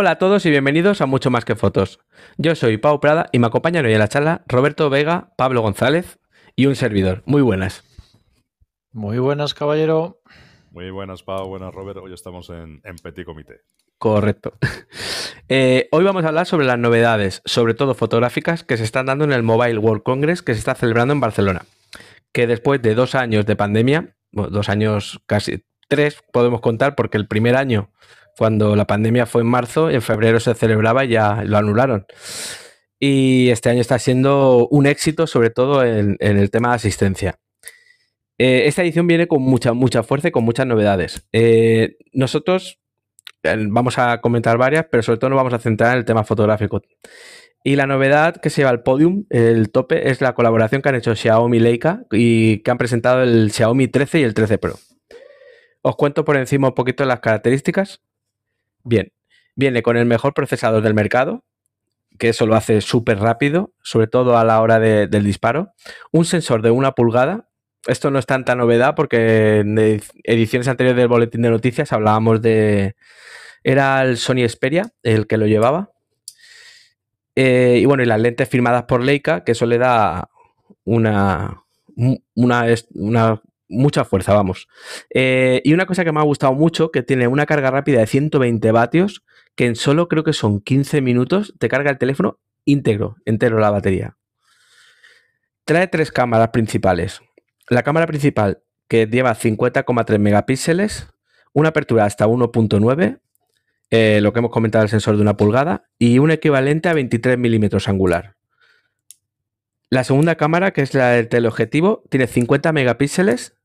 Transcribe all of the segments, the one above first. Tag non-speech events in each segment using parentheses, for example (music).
Hola a todos y bienvenidos a Mucho Más que Fotos. Yo soy Pau Prada y me acompañan hoy en la charla Roberto Vega, Pablo González y un servidor. Muy buenas. Muy buenas, caballero. Muy buenas, Pau. Buenas, Robert. Hoy estamos en, Petit Comité. Correcto. (laughs) Eh, hoy vamos a hablar sobre las novedades, sobre todo fotográficas, que se están dando en el Mobile World Congress que se está celebrando en Barcelona. Que después de dos años de pandemia, dos años casi tres podemos contar, porque el primer año cuando la pandemia fue en marzo, en febrero se celebraba y ya lo anularon. Y este año está siendo un éxito, sobre todo en, el tema de asistencia. Eh, esta edición viene con mucha, mucha fuerza y con muchas novedades. Eh, nosotros vamos a comentar varias, pero sobre todo nos vamos a centrar en el tema fotográfico. Y la novedad que se lleva al podium, el tope, es la colaboración que han hecho Xiaomi y Leica y que han presentado el Xiaomi 13 y el 13 Pro. Os cuento por encima un poquito las características. Bien, viene con el mejor procesador del mercado, que eso lo hace súper rápido, sobre todo a la hora del disparo. Un sensor de una pulgada. Esto no es tanta novedad porque en ediciones anteriores del boletín de noticias hablábamos de... Era el Sony Xperia el que lo llevaba. Eh, y bueno, y las lentes firmadas por Leica, que eso le da una, una, una mucha fuerza, vamos. Eh, y una cosa que me ha gustado mucho, que tiene una carga rápida de 120 vatios, que en solo creo que son 15 minutos te carga el teléfono íntegro, entero la batería. Trae tres cámaras principales. La cámara principal, que lleva 50,3 megapíxeles, una apertura hasta 1.9, eh, lo que hemos comentado, el sensor de una pulgada, y un equivalente a 23 milímetros angular. La segunda cámara, que es la del teleobjetivo, tiene 50 megapíxeles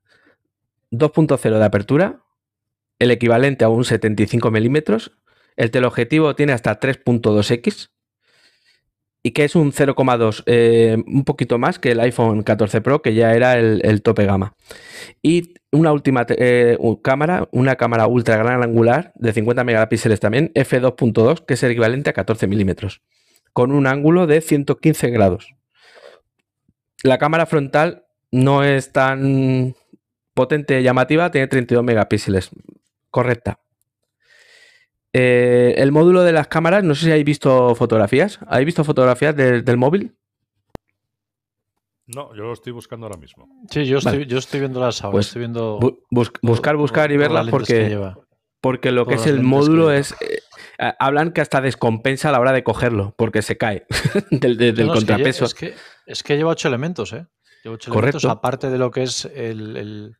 2.0 de apertura, el equivalente a un 75 milímetros. El teleobjetivo tiene hasta 3.2x y que es un 0,2, eh, un poquito más que el iPhone 14 Pro, que ya era el, tope gama. Y una última eh, cámara, una cámara ultra gran angular de 50 megapíxeles también, f2.2, que es el equivalente a 14 milímetros, con un ángulo de 115 grados. La cámara frontal no es tan potente, llamativa, tiene 32 megapíxeles. Correcta. Eh, el módulo de las cámaras, no sé si habéis visto fotografías. ¿Habéis visto fotografías del móvil? No, yo lo estoy buscando ahora mismo. Sí, yo estoy, yo estoy viendo las ahora. Pues estoy viendo buscar, buscar y verlas porque, porque lo que es el módulo es... Eh, hablan que hasta descompensa a la hora de cogerlo porque se cae (laughs) del, contrapeso. Es que, es que, lleva ocho elementos, ¿eh? Lleva ocho elementos, aparte de lo que es el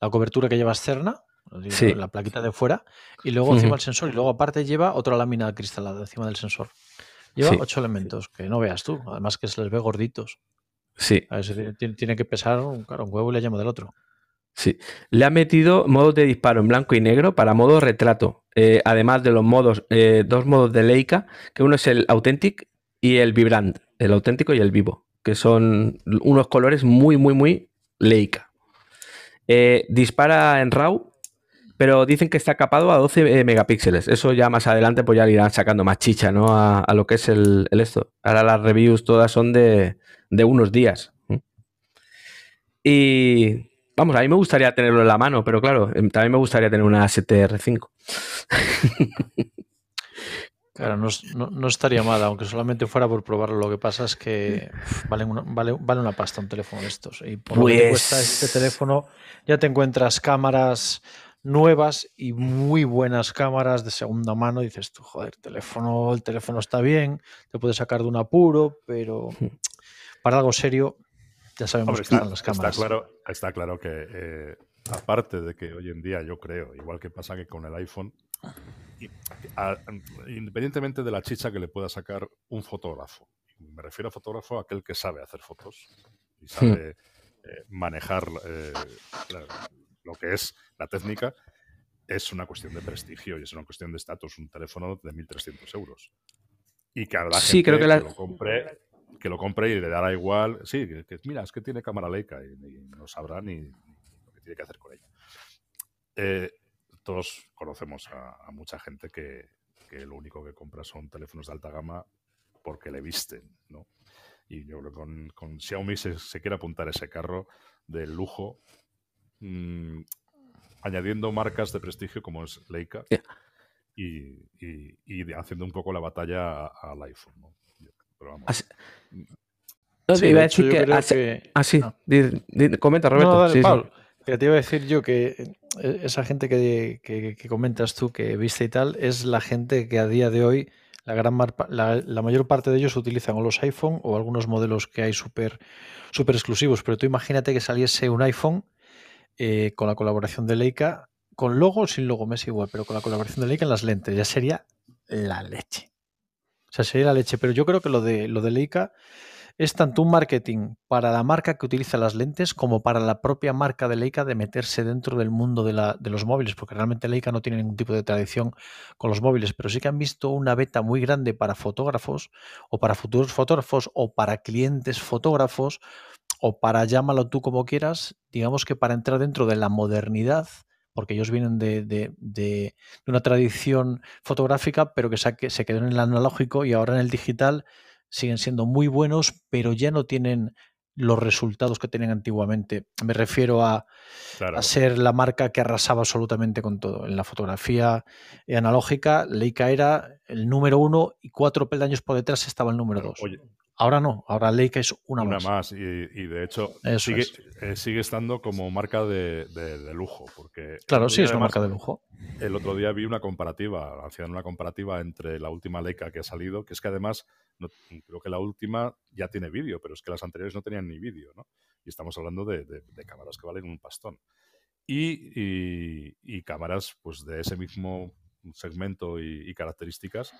la cobertura que lleva externa, la plaquita de fuera, y luego encima el sensor, y luego aparte lleva otra lámina cristalada encima del sensor. Lleva ocho elementos, que no veas tú, además que se les ve gorditos. Sí. tiene, que pesar claro, un huevo y le llamo del otro. Sí. Le ha metido modos de disparo en blanco y negro para modo retrato. Eh, además de los modos, eh, dos modos de Leica, que uno es el Authentic y el Vibrant, el auténtico y el vivo, que son unos colores muy, muy, muy Leica. Eh, dispara en RAW, pero dicen que está capado a 12 eh, megapíxeles. Eso ya más adelante pues ya irán sacando más chicha, ¿no? A, lo que es el, esto. Ahora las reviews todas son de, unos días. Y vamos, a mí me gustaría tenerlo en la mano, pero claro, em, también me gustaría tener una STR5. (laughs) Claro, no, estaría mal, aunque solamente fuera por probarlo. Lo que pasa es que vale una, vale, vale una pasta un teléfono de estos. Y por lo que cuesta pues este teléfono, ya te encuentras cámaras nuevas y muy buenas cámaras de segunda mano. dices tú, joder, teléfono, el teléfono está bien, te puedes sacar de un apuro, pero (laughs) para algo serio, ya sabemos que están las cámaras. Está claro, está claro que, eh, aparte de que hoy en día yo creo, igual que pasa que con el iPhone, independientemente de la chicha que le pueda sacar un fotógrafo. Me refiero a fotógrafo aquel que sabe hacer fotos y hmm. sabe eh, manejar eh, lo que es la técnica. Es una cuestión de prestigio y es una cuestión de estatus. Un teléfono de 1.300 euros. Y que a la sí, creo que, lo compre que lo compre y le dará igual. Sí, que, mira, es que tiene cámara Leica y, no sabrá ni, lo que tiene que hacer con ella. Eh, todos conocemos a, mucha gente que, lo único que compra son teléfonos de alta gama porque le visten, ¿no? Y yo creo que con, con Xiaomi se, quiere apuntar ese carro de lujo, mm, añadiendo marcas de prestigio como es Leica. y, haciendo un poco la batalla al iPhone. ¿no? Pero vamos. Así, no, te iba a decir que, así, ah, ah. comenta Roberto. te iba a decir yo que esa gente que, que, comentas tú, que viste y tal, es la gente que a día de hoy, la, gran la mayor parte de ellos utilizan o los iPhone o algunos modelos que hay súper super exclusivos. Pero tú imagínate que saliese un iPhone eh, con la colaboración de Leica con logo o sin logo, me es igual, pero con la colaboración de Leica en las lentes, ya sería la leche. O sea, sería la leche. Pero yo creo que lo de, lo de Leica es tanto un marketing para la marca que utiliza las lentes como para la propia marca de Leica de meterse dentro del mundo de, de, los móviles, porque realmente Leica no tiene ningún tipo de tradición con los móviles, pero sí que han visto una beta muy grande para fotógrafos o para futuros fotógrafos o para clientes fotógrafos o para llámalo tú como quieras, digamos que para entrar dentro de la modernidad porque ellos vienen de, una tradición fotográfica, pero que se quedó en el analógico y ahora en el digital siguen siendo muy buenos, pero ya no tienen los resultados que tenían antiguamente. Me refiero a, ser la marca que arrasaba absolutamente con todo. En la fotografía analógica, Leica era el número uno y cuatro peldaños por detrás estaba el número dos. Ahora no, ahora Leica es una, una más. y, de hecho sigue, eh, sigue, estando como marca de, lujo. Porque claro, sí, es una marca de lujo. El otro día vi una comparativa, hacían una comparativa entre la última Leica que ha salido, que es que además, creo que la última ya tiene vídeo, pero es que las anteriores no tenían ni vídeo, ¿no? Y estamos hablando de, cámaras que valen un pastón. Y, y, cámaras pues de ese mismo segmento y características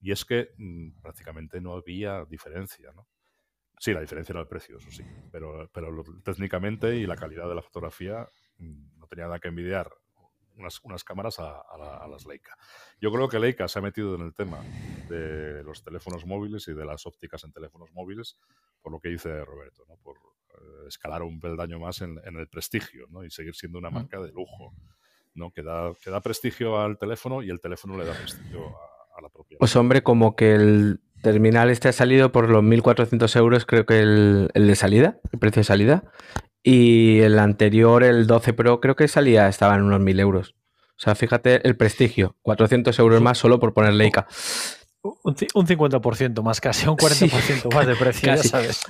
y es que mm, prácticamente no había diferencia, ¿no? Sí, la diferencia era el precio, eso sí, pero, pero técnicamente y la calidad de la fotografía mm, no tenía nada que envidiar unas, unas cámaras a, las Leica. Yo creo que Leica se ha metido en el tema de los teléfonos móviles y de las ópticas en teléfonos móviles, por lo que dice Roberto, ¿no? por eh, escalar un peldaño más en, el prestigio ¿no? y seguir siendo una marca de lujo, ¿no? que, da, que da prestigio al teléfono y el teléfono le da prestigio a, pues hombre, como que el terminal este ha salido por los 1.400 euros, creo que el, de salida, el precio de salida. Y el anterior, el 12 Pro, creo que salía, estaba en unos 1.000 euros. O sea, fíjate el prestigio, 400 euros más solo por poner Leica. Un, 50% más, casi un 40% (laughs) más de precio, ya sabes.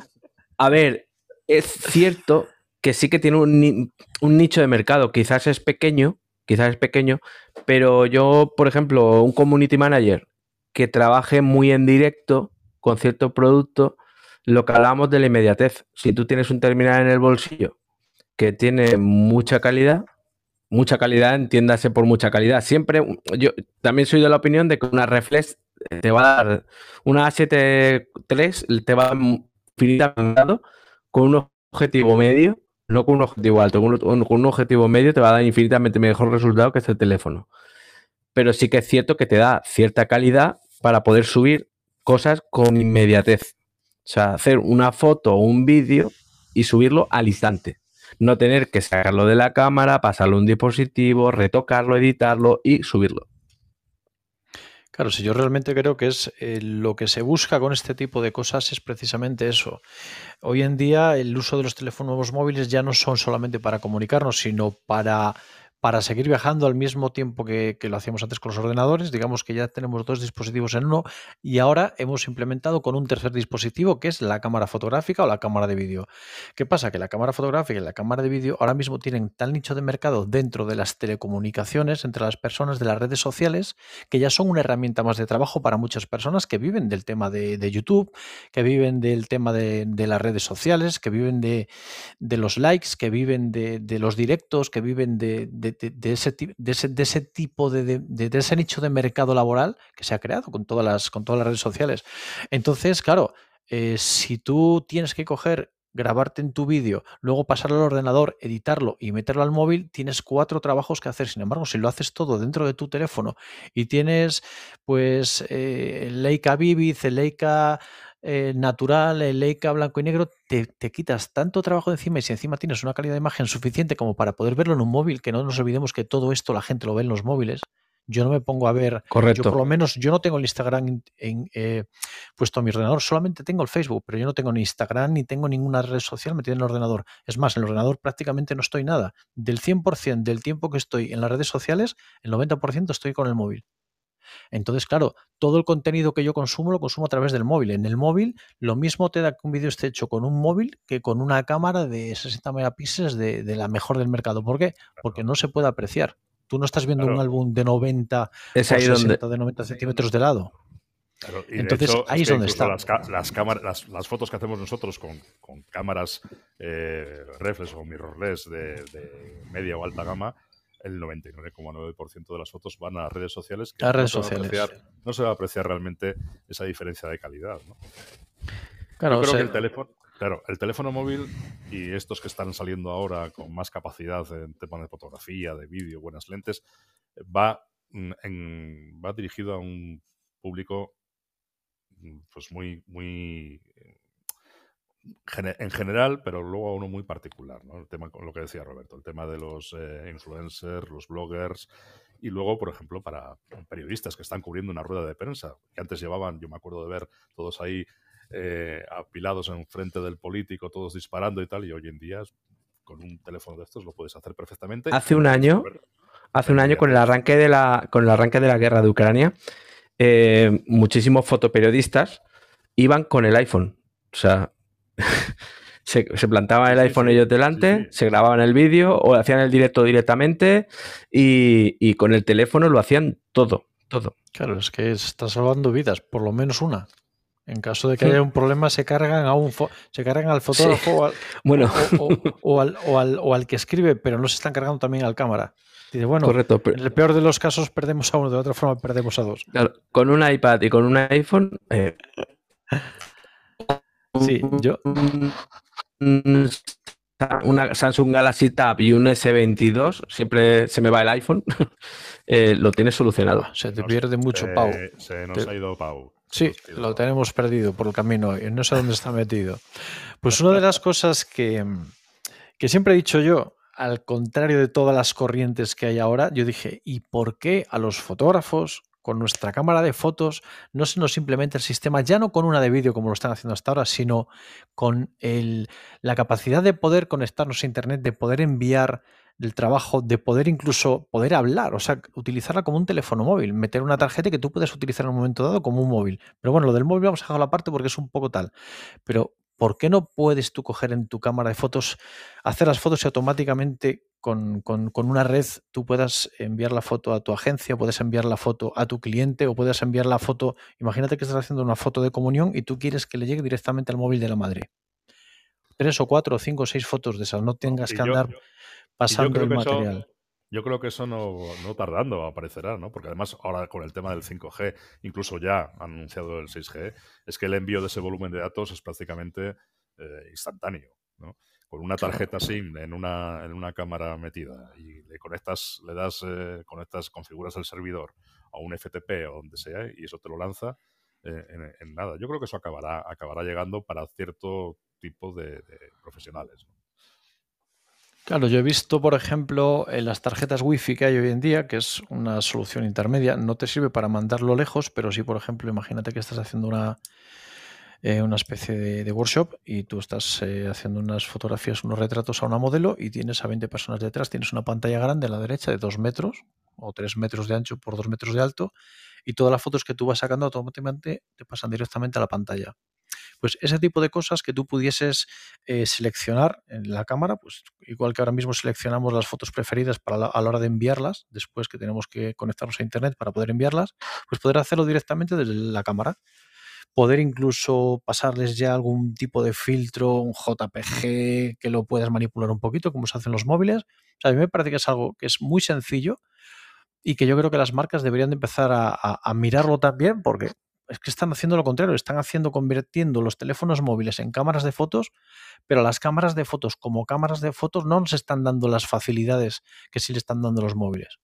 A ver, es cierto que sí que tiene un, un, nicho de mercado, quizás es pequeño, quizás es pequeño, pero yo, por ejemplo, un community manager que trabaje muy en directo con cierto producto, lo que hablamos de la inmediatez. Si tú tienes un terminal en el bolsillo que tiene mucha calidad, mucha calidad, entiéndase por mucha calidad. Siempre, yo también soy de la opinión de que una reflex te va a dar, una A7 III te va a infinitamente con un objetivo medio no con un objetivo alto, con un, objetivo medio te va a dar infinitamente mejor resultado que este teléfono. Pero sí que es cierto que te da cierta calidad para poder subir cosas con inmediatez. O sea, hacer una foto o un vídeo y subirlo al instante. No tener que sacarlo de la cámara, pasarlo a un dispositivo, retocarlo, editarlo y subirlo. Claro, si yo realmente creo que es eh, lo que se busca con este tipo de cosas es precisamente eso. Hoy en día el uso de los teléfonos móviles ya no son solamente para comunicarnos, sino para para seguir viajando al mismo tiempo que, lo hacíamos antes con los ordenadores. Digamos que ya tenemos dos dispositivos en uno y ahora hemos implementado con un tercer dispositivo que es la cámara fotográfica o la cámara de vídeo. ¿Qué pasa? Que la cámara fotográfica y la cámara de vídeo ahora mismo tienen tal nicho de mercado dentro de las telecomunicaciones entre las personas de las redes sociales que ya son una herramienta más de trabajo para muchas personas que viven del tema de, YouTube, que viven del tema de, las redes sociales, que viven de, los likes, que viven de, los directos, que viven de de, ese, de, ese, tipo de, ese nicho de mercado laboral que se ha creado con todas las, con todas las redes sociales. Entonces, claro, eh, si tú tienes que coger grabarte en tu vídeo, luego pasarlo al ordenador, editarlo y meterlo al móvil, tienes cuatro trabajos que hacer. Sin embargo, si lo haces todo dentro de tu teléfono y tienes pues eh, Leica Vivid, Leica eh, natural, el Leica blanco y negro, te, quitas tanto trabajo de encima y si encima tienes una calidad de imagen suficiente como para poder verlo en un móvil, que no nos olvidemos que todo esto la gente lo ve en los móviles. Yo no me pongo a ver, Correcto. yo por lo menos yo no tengo el Instagram en, eh, puesto a mi ordenador, solamente tengo el Facebook, pero yo no tengo ni Instagram ni tengo ninguna red social metida en el ordenador. Es más, en el ordenador prácticamente no estoy nada. Del 100% del tiempo que estoy en las redes sociales, el 90% estoy con el móvil. Entonces, claro, todo el contenido que yo consumo lo consumo a través del móvil. En el móvil, lo mismo te da que un vídeo esté hecho con un móvil que con una cámara de 60 megapíxeles de, la mejor del mercado. ¿Por qué? Porque no se puede apreciar. Tú no estás viendo un álbum de 90 es ahí donde... de 90 centímetros de lado. Entonces, ahí es donde está. Las, cámaras, las, fotos que hacemos nosotros con, cámaras eh, reflex o mirrorless de, media o alta gama, el 99,9% de las fotos van a redes sociales. Que a redes sociales. no se va a apreciar realmente esa diferencia de calidad. Claro, creo que el teléfono, claro, el teléfono móvil y estos que están saliendo ahora con más capacidad en temas de fotografía, de vídeo, buenas lentes, va, mm, en, va dirigido a un público Mm, pues muy, muy eh, en general, pero luego a uno muy particular, ¿no? El tema, lo que decía Roberto, el tema de los eh, influencers, los bloggers, y luego, por ejemplo, para periodistas que están cubriendo una rueda de prensa, que antes llevaban, yo me acuerdo de ver todos ahí eh, apilados en frente del político, todos disparando y tal, y hoy en día con un teléfono de estos lo puedes hacer perfectamente. Hace un año, hace un año con el arranque de la, con el arranque de la guerra de Ucrania, eh, muchísimos fotoperiodistas iban con el iPhone. O sea, (laughs) se, se, plantaban el iPhone ellos delante, se grababan el vídeo o hacían el directo directamente y, con el teléfono lo hacían todo, todo. Claro, es que está salvando vidas, por lo menos una. En caso de que haya un problema, se cargan a un se cargan al fotógrafo o, al, (laughs) bueno. o, al, o, al, que escribe, pero no se están cargando también al cámara bueno, Correcto, en el peor de los casos perdemos a uno, de otra forma perdemos a dos. con un iPad y con un iPhone. Eh, sí, yo. Una Samsung Galaxy Tab y un S22, siempre se me va el iPhone, (laughs) eh, lo tienes solucionado. Se te pierde mucho, Pau. Se nos ha ido Pau. Sí, lo tenemos perdido por el camino y no sé dónde está metido. Pues una de las cosas que, que siempre he dicho yo, al contrario de todas las corrientes que hay ahora, yo dije, ¿y por qué a los fotógrafos con nuestra cámara de fotos no se nos implementa el sistema, ya no con una de vídeo como lo están haciendo hasta ahora, sino con la capacidad de poder conectarnos a Internet, de poder enviar el trabajo, de poder incluso poder hablar, o sea, utilizarla como un teléfono móvil, meter una tarjeta que tú puedes utilizar en un momento dado como un móvil. Pero bueno, lo del móvil vamos a dejarlo aparte porque es un poco tal. Pero ¿por qué no puedes tú coger en tu cámara de fotos, hacer las fotos y automáticamente con, una red tú puedas enviar la foto a tu agencia, puedes enviar la foto a tu cliente o puedes enviar la foto, imagínate que estás haciendo una foto de comunión y tú quieres que le llegue directamente al móvil de la madre. Tres o cuatro o cinco o seis fotos de esas, no tengas que andar pasando el material. Yo creo que eso no, no, tardando aparecerá, ¿no? Porque además ahora con el tema del 5G, incluso ya han anunciado el 6G, es que el envío de ese volumen de datos es prácticamente eh, instantáneo, ¿no? Con una tarjeta SIM en una, en una cámara metida y le conectas, le das, eh, conectas, configuras el servidor a un FTP o donde sea y eso te lo lanza eh, en, nada. Yo creo que eso acabará, acabará llegando para cierto tipo de, de profesionales. ¿no? Claro, yo he visto, por ejemplo, en las tarjetas Wi-Fi que hay hoy en día, que es una solución intermedia, no te sirve para mandarlo lejos, pero sí, por ejemplo, imagínate que estás haciendo una, eh, una especie de, workshop y tú estás eh, haciendo unas fotografías, unos retratos a una modelo y tienes a 20 personas detrás, tienes una pantalla grande a la derecha de 2 metros o 3 metros de ancho por 2 metros de alto y todas las fotos que tú vas sacando automáticamente te pasan directamente a la pantalla. Pues ese tipo de cosas que tú pudieses eh, seleccionar en la cámara, pues igual que ahora mismo seleccionamos las fotos preferidas para a la hora de enviarlas, después que tenemos que conectarnos a internet para poder enviarlas, pues poder hacerlo directamente desde la cámara poder incluso pasarles ya algún tipo de filtro, un JPG, que lo puedas manipular un poquito, como se hacen los móviles. a mí me parece que es algo que es muy sencillo y que yo creo que las marcas deberían de empezar a mirarlo también, porque es que están haciendo lo contrario, están haciendo, convirtiendo los teléfonos móviles en cámaras de fotos, pero las cámaras de fotos como cámaras de fotos no nos están dando las facilidades que sí le están dando los móviles.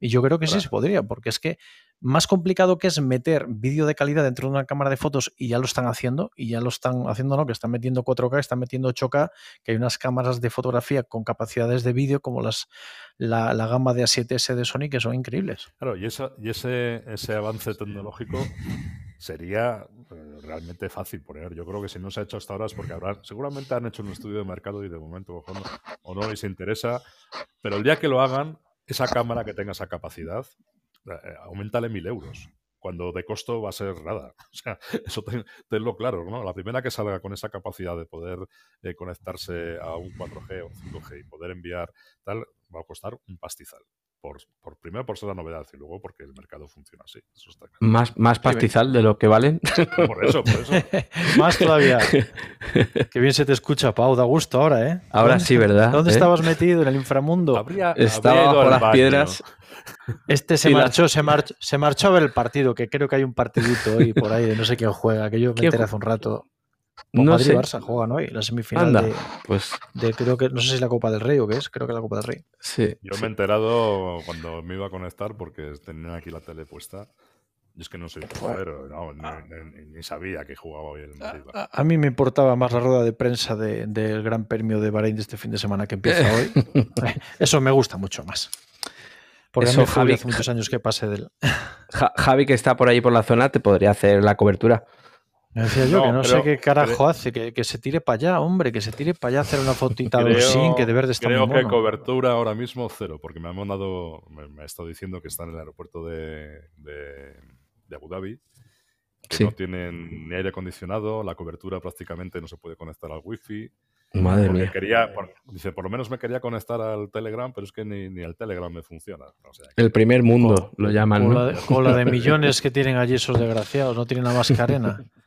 Y yo creo que sí se podría, porque es que más complicado que es meter vídeo de calidad dentro de una cámara de fotos y ya lo están haciendo, y ya lo están haciendo, ¿no? Que están metiendo 4K, están metiendo 8K, que hay unas cámaras de fotografía con capacidades de vídeo como las la, gama de A7S de Sony que son increíbles. Claro, y, y ese, ese avance tecnológico (laughs) sería eh, realmente fácil poner. Yo creo que si no se ha hecho hasta ahora es porque habrá, seguramente han hecho un estudio de mercado y de momento o no les interesa, pero el día que lo hagan, esa cámara que tenga esa capacidad eh, aumentale mil euros cuando de costo va a ser nada. (laughs) O sea, eso tenlo claro, ¿no? La primera que salga con esa capacidad de poder eh, conectarse a un 4G o 5G y poder enviar tal, va a costar un pastizal. Por, por, primero por ser la novedad y luego porque el mercado funciona así. Más, más pastizal de lo que valen. (laughs) Por eso, por eso. (laughs) más todavía. (laughs) Qué bien se te escucha, Pau, da gusto ahora, ¿eh? Ahora sí, ¿verdad? ¿Dónde ¿Eh? estabas metido? En el inframundo. Habría, Estaba habría bajo las baño. piedras. Este se marchó, se marchó, se marchó a ver el partido, que creo que hay un partidito hoy por ahí de no sé quién juega, que yo me ¿Quién enteré hace un rato. No Madrid sé. Barça juegan hoy, la semifinal Anda, de, pues de- creo que no sé si es la Copa del Rey o qué es, creo que es la Copa del Rey. sí. Yo me he enterado cuando me iba a conectar porque tenían aquí la tele puesta. Yo es que no soy futbolero, no, ni, ni- ni sabía que jugaba hoy el Madrid. A, a mí me importaba más la rueda de prensa de- del Gran Premio de Bahrein de este fin de semana que empieza (laughs) hoy. Eso me gusta mucho más. Porque Eso, Javi, hace muchos años que pasé del. Ja- Javi, que está por ahí por la zona, te podría hacer la cobertura. Decía yo No, que no pero- sé qué carajo pero- hace, que, que se tire para allá, hombre, que se tire para allá a hacer una fotita Creo, del sin, que de verde está creo muy que mono. cobertura ahora mismo cero, porque me han mandado, me, me ha estado diciendo que están en el aeropuerto de, de- de Abu Dhabi, que Sí. no tienen ni aire acondicionado, la cobertura prácticamente no se puede conectar al wifi. Madre mía. quería, por- dice, por lo menos me quería conectar al Telegram, pero es que ni, ni el Telegram me funciona. O sea, El primer mundo lo llaman, Con ¿no? la, de, la de millones que tienen allí esos desgraciados, no tienen nada más que arena. (laughs)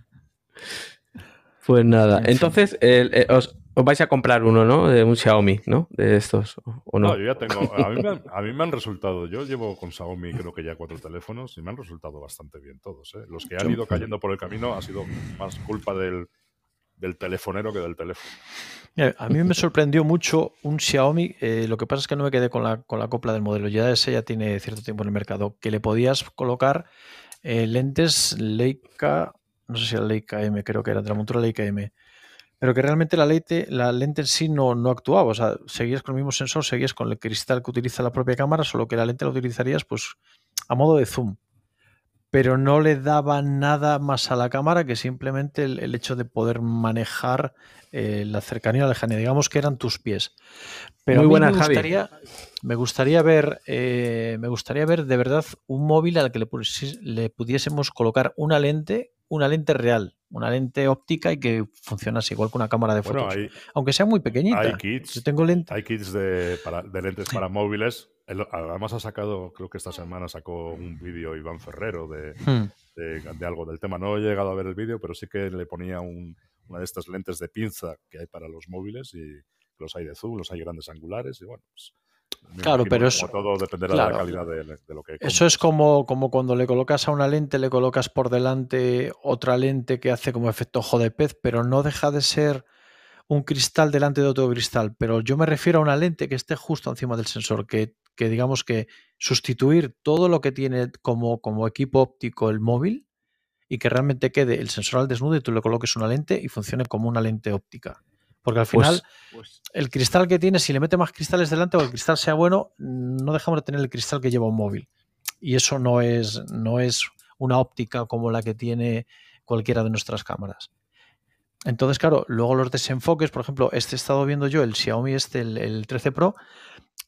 Pues nada. Entonces, el- eh, os, os vais a comprar uno, ¿no? De un Xiaomi, ¿no? De estos, ¿o no? No, yo ya tengo. A mí, me han, a mí me han resultado. Yo llevo con Xiaomi creo que ya cuatro teléfonos y me han resultado bastante bien todos. ¿eh? Los que han ido cayendo por el camino ha sido más culpa del, del telefonero que del teléfono. Mira, a mí me sorprendió mucho un Xiaomi. eh, lo que pasa es que no me quedé con la, con la copla del modelo. Ya ese ya tiene cierto tiempo en el mercado. Que le podías colocar eh, lentes Leica, no sé si era Leica M, creo que era de la montura Leica M. Pero que realmente la lente, la lente en sí no, no actuaba. O sea, seguías con el mismo sensor, seguías con el cristal que utiliza la propia cámara, solo que la lente la utilizarías pues a modo de zoom. Pero no le daba nada más a la cámara que simplemente el, el hecho de poder manejar eh, la cercanía a la lejanía. Digamos que eran tus pies. Pero Muy a mí buena, me Javi. gustaría, me gustaría ver, eh, me gustaría ver de verdad un móvil al que le, le pudiésemos colocar una lente, una lente real, una lente óptica y que funcionase igual que una cámara de fotos, Bueno, hay, aunque sea muy pequeñita. hay kits. Yo tengo lente. Hay kits de, para- de lentes para móviles. El- además ha sacado, creo que esta semana sacó un vídeo Iván Ferrero de, Hmm. de, de algo del tema. No he llegado a ver el vídeo, pero sí que le ponía un- una de estas lentes de pinza que hay para los móviles y los hay de zoom, los hay grandes angulares y bueno, pues, me Claro, imagino pero eso- todo dependerá de la calidad de, de lo que Eso es como, como cuando le colocas a una lente, le colocas por delante otra lente que hace como efecto ojo de pez, pero no deja de ser un cristal delante de otro cristal. Pero yo me refiero a una lente que esté justo encima del sensor, que, que digamos que sustituir todo lo que tiene como, como equipo óptico el móvil y que realmente quede el sensor al desnudo y tú le coloques una lente y funcione como una lente óptica. Porque al final Pues, el cristal que tiene, si le mete más cristales delante o el cristal sea bueno, no dejamos de tener el cristal que lleva un móvil. Y eso no es, no es una óptica como la que tiene cualquiera de nuestras cámaras. Entonces, claro, luego los desenfoques, por ejemplo, este he estado viendo yo, el Xiaomi este, el, el 13 Pro,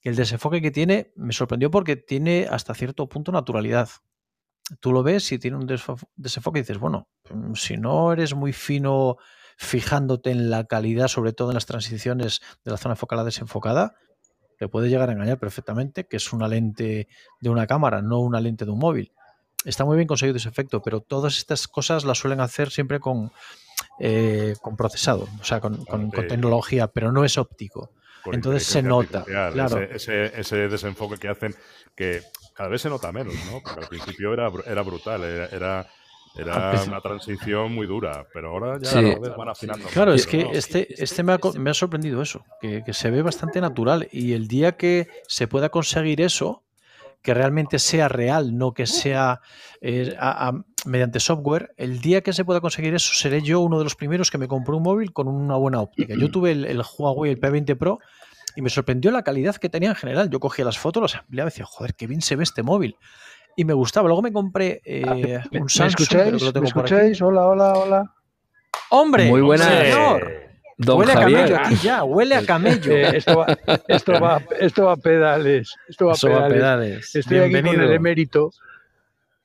el desenfoque que tiene me sorprendió porque tiene hasta cierto punto naturalidad. Tú lo ves y tiene un desenfoque y dices, bueno, mm, si no eres muy fino fijándote en la calidad, sobre todo en las transiciones de la zona focal a desenfocada, te puede llegar a engañar perfectamente que es una lente de una cámara, no una lente de un móvil. Está muy bien conseguido ese efecto, pero todas estas cosas las suelen hacer siempre con, eh, con procesado, o sea, con, con- tecnología, pero no es óptico. entonces se nota, claro. Ese, ese- ese desenfoque que hacen que cada vez se nota menos, ¿no? Porque al principio era, era brutal, era, era, era Al principio- una transición muy dura, pero ahora ya Sí. van afinando. Claro, es que ¿no? este, este me, ha, co- me ha sorprendido eso, que, que se ve bastante natural y el día que se pueda conseguir eso, que realmente sea real, no que sea eh, a- a- mediante software, el día que se pueda conseguir eso, seré yo uno de los primeros que me compró un móvil con una buena óptica. Yo tuve el, el Huawei, el P20 Pro, y me sorprendió la calidad que tenía en general. Yo cogía las fotos, las ampliaba y decía, joder, qué bien se ve este móvil. Y me gustaba. Luego me compré eh, un ¿Me Samsung, pero escucháis? lo ¿Me tengo escucháis? Hola, hola, hola. ¡Hombre! Muy buenas. señor! huele a camello aquí ya, huele a camello. Eh, esto, va, esto, va, esto, va, a pedales. Esto va, a pedales. Estoy aquí con el emérito.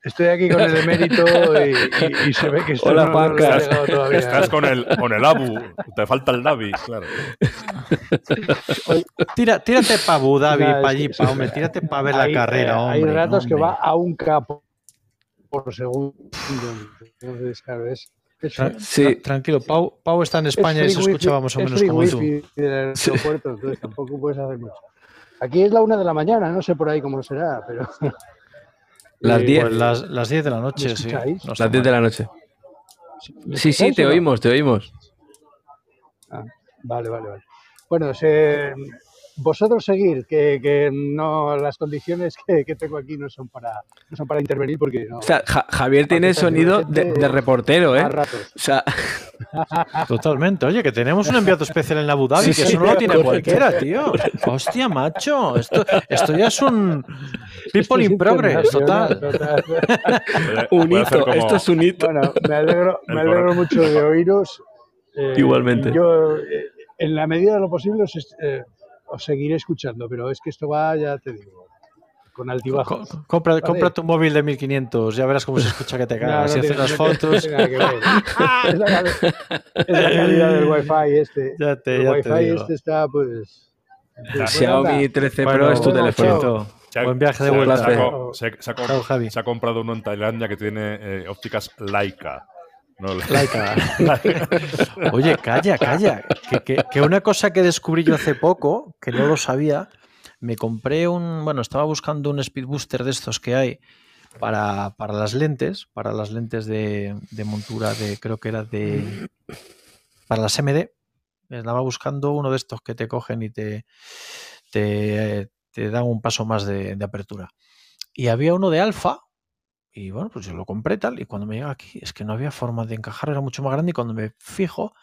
Estoy aquí con el emérito y, y, se ve que esto Hola, no, estás, con el, con el Abu, te falta el Navi, claro. Tira, tírate para Abu Dhabi, para allí, pa, hombre, tírate para ver la carrera, hombre. Hay ratos hombre. que va a un capo por segundo. Entonces, claro, es... Tra sí. Tranquilo, Pau, Pau está en España y se escucha más o menos como tú. del aeropuerto, entonces tampoco puedes hacer mucho. Aquí es la una de la mañana, no sé por ahí cómo será, pero... Las 10. Pues las, las 10 de la noche, sí. No las 10 de la noche. Sí, sí, te oímos, te oímos. Ah, vale, vale, vale. Bueno, se, vosotros seguir, que, que, no las condiciones que, que, tengo aquí no son para, no son para intervenir porque no, o sea, ja Javier tiene sonido de, de, reportero, ¿eh? O sea... (laughs) Totalmente. Oye, que tenemos un enviado especial en Abu Dhabi, sí, que eso no lo tiene cualquiera, tío. Hostia, macho. Esto, esto ya es un people in progress, total. total. un hito. Como... Esto es un hito. Bueno, me alegro, me alegro mucho de oíros. Eh, Igualmente. Yo, eh, en la medida de lo posible, os, eh, os seguiré escuchando, pero es que esto va, ya te digo, con altibajos. Co compra, vale. compra, tu móvil de 1500, ya verás cómo se escucha que te (laughs) cagas. No, no, si haces las fotos. (laughs) es, la, es, la, calidad del wifi este. Ya te, el ya wifi te digo. este está, pues. La Xiaomi 13 Pro es tu bueno, teléfono. Buen viaje de vuelta. Se se ha comprado uno en Tailandia que tiene eh, ópticas Leica. No. (laughs) Oye, calla, calla. Que, que, que, una cosa que descubrí yo hace poco, que no lo sabía, me compré un. Bueno, estaba buscando un speed booster de estos que hay para, para las lentes, para las lentes de, de, montura de. Creo que era de. Para las MD. Estaba buscando uno de estos que te cogen y te. te, te dan un paso más de, de apertura. Y había uno de alfa, y bueno, pues yo lo compré tal, y cuando me llega aquí es que no había forma de encajar, era mucho más grande, y cuando me fijo,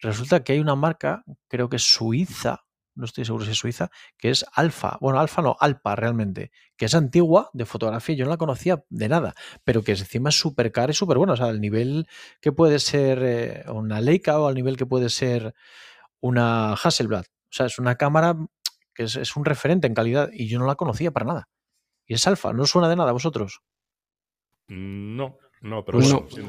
resulta que hay una marca, creo que es Suiza, no estoy seguro si es Suiza, que es Alfa, bueno, Alfa no, Alpa realmente, que es antigua de fotografía, yo no la conocía de nada, pero que encima es súper cara y súper buena, o sea, al nivel que puede ser eh, una Leica o al nivel que puede ser una Hasselblad, o sea, es una cámara que es, es un referente en calidad y yo no la conocía para nada. Y es Alfa, no suena de nada a vosotros. No, no, pero pues, bueno, sí.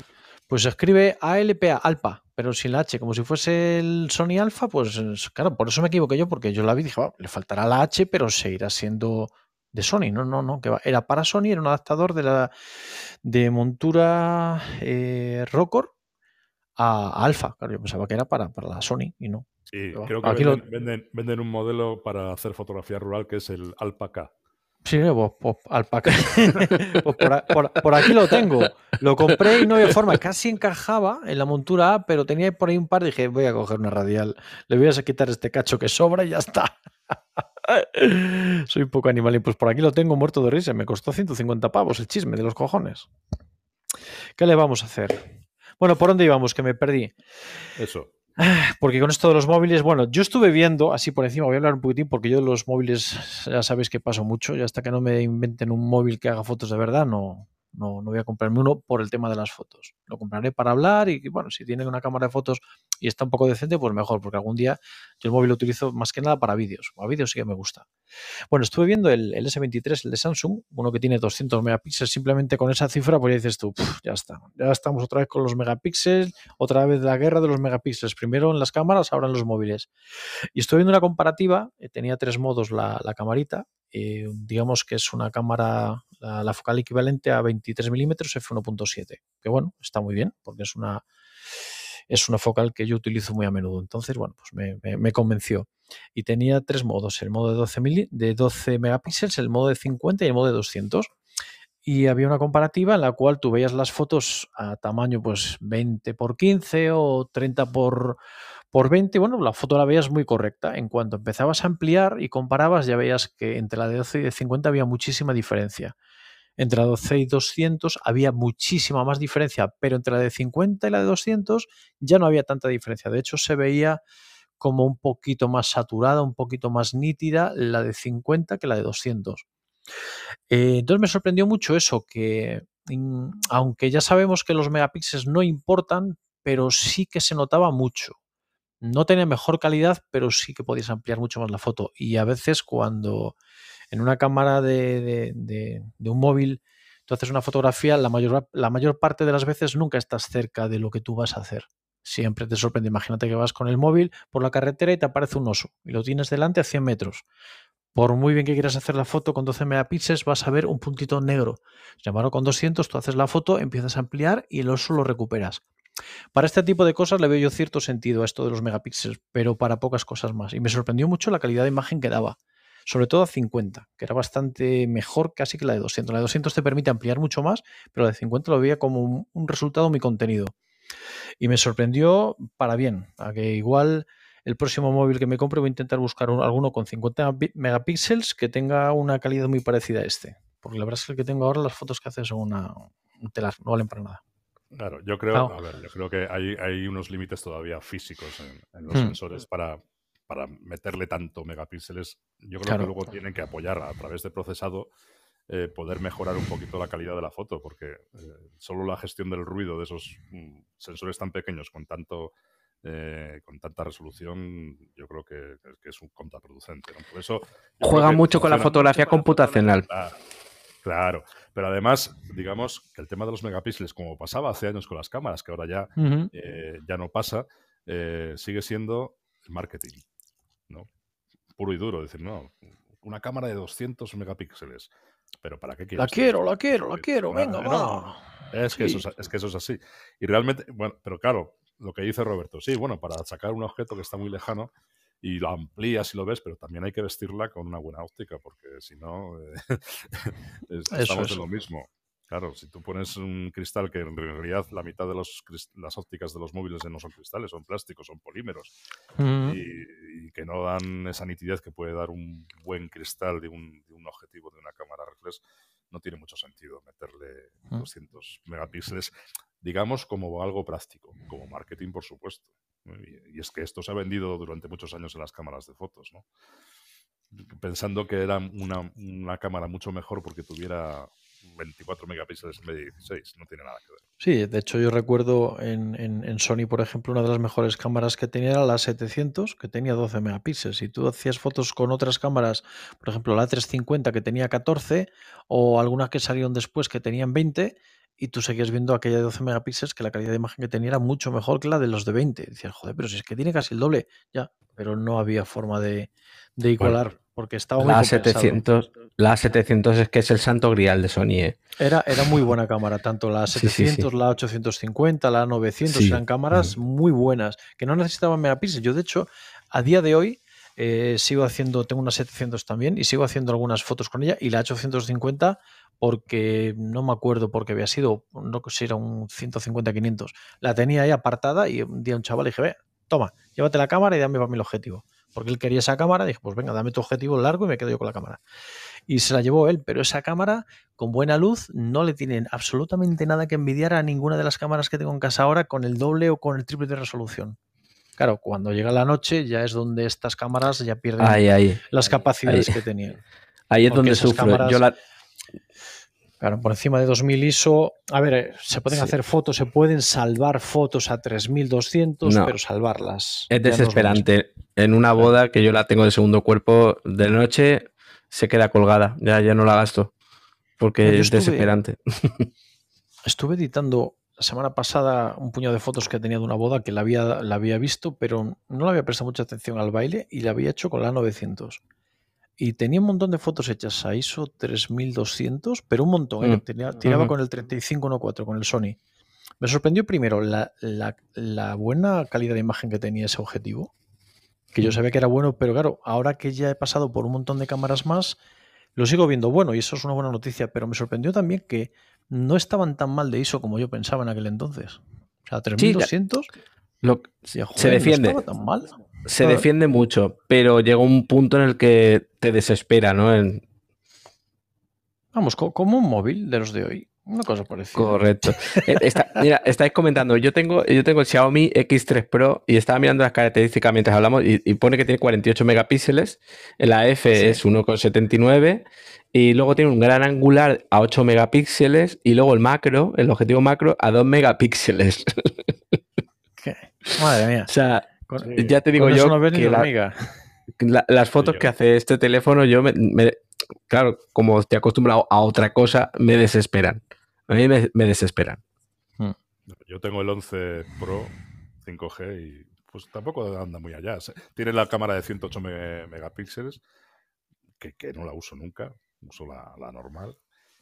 pues escribe ALPA, Alpa, pero sin la H, como si fuese el Sony Alpha, pues claro, por eso me equivoqué yo, porque yo la vi y dije, oh, le faltará la H, pero seguirá siendo de Sony. No, no, no, que va. era para Sony, era un adaptador de la de montura eh, Rockor a, a Alpha. Claro, yo pensaba que era para, para la Sony y no. Sí, creo que venden, lo... venden, venden, un modelo para hacer fotografía rural que es el Alpaca. Sí, pues, pues alpaca. (laughs) pues por, por, aquí lo tengo. Lo compré y no había forma. Casi encajaba en la montura A, pero tenía por ahí un par. Dije, voy a coger una radial. Le voy a quitar este cacho que sobra y ya está. (laughs) Soy un poco animal y pues por aquí lo tengo muerto de risa. Me costó 150 pavos el chisme de los cojones. ¿Qué le vamos a hacer? Bueno, ¿por dónde íbamos? Que me perdí. Eso. Porque con esto de los móviles, bueno, yo estuve viendo, así por encima, voy a hablar un poquitín, porque yo de los móviles ya sabéis que paso mucho, y hasta que no me inventen un móvil que haga fotos de verdad, no, no, no voy a comprarme uno por el tema de las fotos. Lo compraré para hablar y, bueno, si tiene una cámara de fotos y está un poco decente, pues mejor, porque algún día yo el móvil lo utilizo más que nada para vídeos. A vídeos sí que me gusta. Bueno, estuve viendo el, el, S23, el de Samsung, uno que tiene 200 megapíxeles, simplemente con esa cifra, pues ya dices tú, ya está, ya estamos otra vez con los megapíxeles, otra vez la guerra de los megapíxeles, primero en las cámaras, ahora en los móviles. Y estuve viendo una comparativa, eh, tenía tres modos la, la camarita, eh, digamos que es una cámara, la, la focal equivalente a 23 milímetros f1.7, que bueno, está muy bien, porque es una, es una focal que yo utilizo muy a menudo. Entonces, bueno, pues me, me, me convenció. Y tenía tres modos, el modo de 12, mili, de 12 megapíxeles, el modo de 50 y el modo de 200. Y había una comparativa en la cual tú veías las fotos a tamaño pues 20 por 15 o 30 por, por 20. Bueno, la foto la veías muy correcta. En cuanto empezabas a ampliar y comparabas, ya veías que entre la de 12 y de 50 había muchísima diferencia. Entre la 12 y 200 había muchísima más diferencia, pero entre la de 50 y la de 200 ya no había tanta diferencia. De hecho, se veía como un poquito más saturada, un poquito más nítida la de 50 que la de 200. Eh, entonces me sorprendió mucho eso, que aunque ya sabemos que los megapíxeles no importan, pero sí que se notaba mucho. no tenía mejor calidad, pero sí que podías ampliar mucho más la foto. Y a veces cuando en una cámara de, un móvil tú haces una fotografía, la mayor, parte de las veces nunca estás cerca de lo que tú vas a hacer. Siempre te sorprende. Imagínate que vas con el móvil por la carretera y te aparece un oso y lo tienes delante a 100 metros. Por muy bien que quieras hacer la foto con 12 megapíxeles, vas a ver un puntito negro. Sin con 200 tú haces la foto, empiezas a ampliar y el oso lo recuperas. Para este tipo de cosas le veo yo cierto sentido a esto de los megapíxeles, pero para pocas cosas más. Y me sorprendió mucho la calidad de imagen que daba, sobre todo a 50, que era bastante mejor casi que la de 200. La de 200 te permite ampliar mucho más, pero la de 50 lo veía como un, resultado muy contenido. Y me sorprendió para bien, a que igual el próximo móvil que me compre voy a intentar buscar alguno con 50 megapíxeles que tenga una calidad muy parecida a este. Porque la verdad es que el que tengo ahora, las fotos que hace son una telar, no valen para nada. Claro, yo creo, a ver, yo creo que hay, hay unos límites todavía físicos en, los hmm. sensores para, para meterle tanto megapíxeles. Yo creo que luego tienen que apoyar a través de procesado eh, poder mejorar un poquito la calidad de la foto, porque eh, solo la gestión del ruido de esos mm, sensores tan pequeños con tanto eh, con tanta resolución, yo creo que, es un contraproducente. Por eso juega mucho con la fotografía computacional. Claro, pero además, digamos que el tema de los megapíxeles, como pasaba hace años con las cámaras, que ahora ya, eh, ya no pasa, sigue siendo el marketing, ¿no? Puro y duro, decir, no, una cámara de 200 megapíxeles, pero ¿para qué quieres? La quiero, la quiero, la quiero, venga, va. Es, que eso, es que eso es así. Y realmente, bueno, pero claro, lo que dice Roberto, sí, bueno, para sacar un objeto que está muy lejano, y lo amplías y lo ves, pero también hay que vestirla con una buena óptica, porque si no, eh, (laughs) estamos en lo mismo. Claro, si tú pones un cristal que en realidad la mitad de los, las ópticas de los móviles no son cristales, son plásticos, son polímeros, y, que no dan esa nitidez que puede dar un buen cristal de un, de un objetivo de una cámara reflex, no tiene mucho sentido meterle 200 megapíxeles, digamos, como algo práctico, como marketing, por supuesto. Y, es que esto se ha vendido durante muchos años en las cámaras de fotos, ¿no? Pensando que era una, cámara mucho mejor porque tuviera 24 megapíxeles en vez de 16. No tiene nada que ver. Sí, de hecho yo recuerdo en, Sony, por ejemplo, una de las mejores cámaras que tenía era la 700, que tenía 12 megapíxeles. Y tú hacías fotos con otras cámaras, por ejemplo la 350 que tenía 14 o algunas que salieron después que tenían 20 y tú seguías viendo aquella de 12 megapíxeles que la calidad de imagen que tenía era mucho mejor que la de los de 20. decías, joder, pero si es que tiene casi el doble, ya, pero no había forma de, igualar. Porque estaba la 700 La 700 es que es el santo grial de Sony. ¿eh? Era, era muy buena cámara, tanto la 700, la 850, la 900, eran cámaras muy buenas, que no necesitaban megapíxeles. Yo, de hecho, a día de hoy eh, sigo haciendo, tengo una 700 también y sigo haciendo algunas fotos con ella y la 850 porque no me acuerdo por qué había sido, no sé si era un 150-500. La tenía ahí apartada y un día un chaval le dije, ve, toma, llévate la cámara y dame para mí el objetivo. Porque él quería esa cámara, dije, pues venga, dame tu objetivo largo y me quedo yo con la cámara. Y se la llevó él, pero esa cámara con buena luz no le tienen absolutamente nada que envidiar a ninguna de las cámaras que tengo en casa ahora con el doble o con el triple de resolución. Claro, cuando llega la noche ya es donde estas cámaras ya pierden las capacidades que tenían. Ahí es donde sufro. Yo la, Claro, por encima de 2000 ISO, a ver, eh, se pueden hacer fotos, se pueden salvar fotos a 3200, pero salvarlas. Es desesperante. en una boda que yo la tengo de segundo cuerpo de noche, se queda colgada. Ya, ya no la gasto. Porque es desesperante. (laughs) Estuve editando la semana pasada un puñado de fotos que tenía de una boda que la había, la había visto, pero no le había prestado mucha atención al baile y la había hecho con la 900 y tenía un montón de fotos hechas a ISO 3200, pero un montón. ¿eh? Mm. tiraba con el 3514, con el Sony. Me sorprendió primero la, buena calidad de imagen que tenía ese objetivo, que yo mm. sabía que era bueno, pero claro, ahora que ya he pasado por un montón de cámaras más, lo sigo viendo bueno y eso es una buena noticia, pero me sorprendió también que no estaban tan mal de ISO como yo pensaba en aquel entonces. O sea, 3200 se defiende. No estaba tan mal se defiende mucho, pero llega un punto en el que te desespera, ¿no? Vamos, como un móvil de los de hoy. Una cosa parecida. Correcto. (laughs) Eh, mira, estáis comentando, yo tengo, yo tengo el Xiaomi X3 Pro y estaba mirando las características mientras hablamos y, pone que tiene 48 megapíxeles, la F es 1,79 y luego tiene un gran angular a 8 megapíxeles y luego el macro, el objetivo macro a 2 megapíxeles. (laughs) ¿Qué? Madre mía. O sea, Ya te digo yo que (laughs) las fotos que hace este teléfono, yo me, claro, como estoy acostumbrado a otra cosa, me desesperan. A mí me, desesperan. Hmm. Yo tengo el 11 Pro 5G y pues tampoco anda muy allá. Tiene la cámara de 108 megapíxeles, que, no la uso nunca, uso la, normal.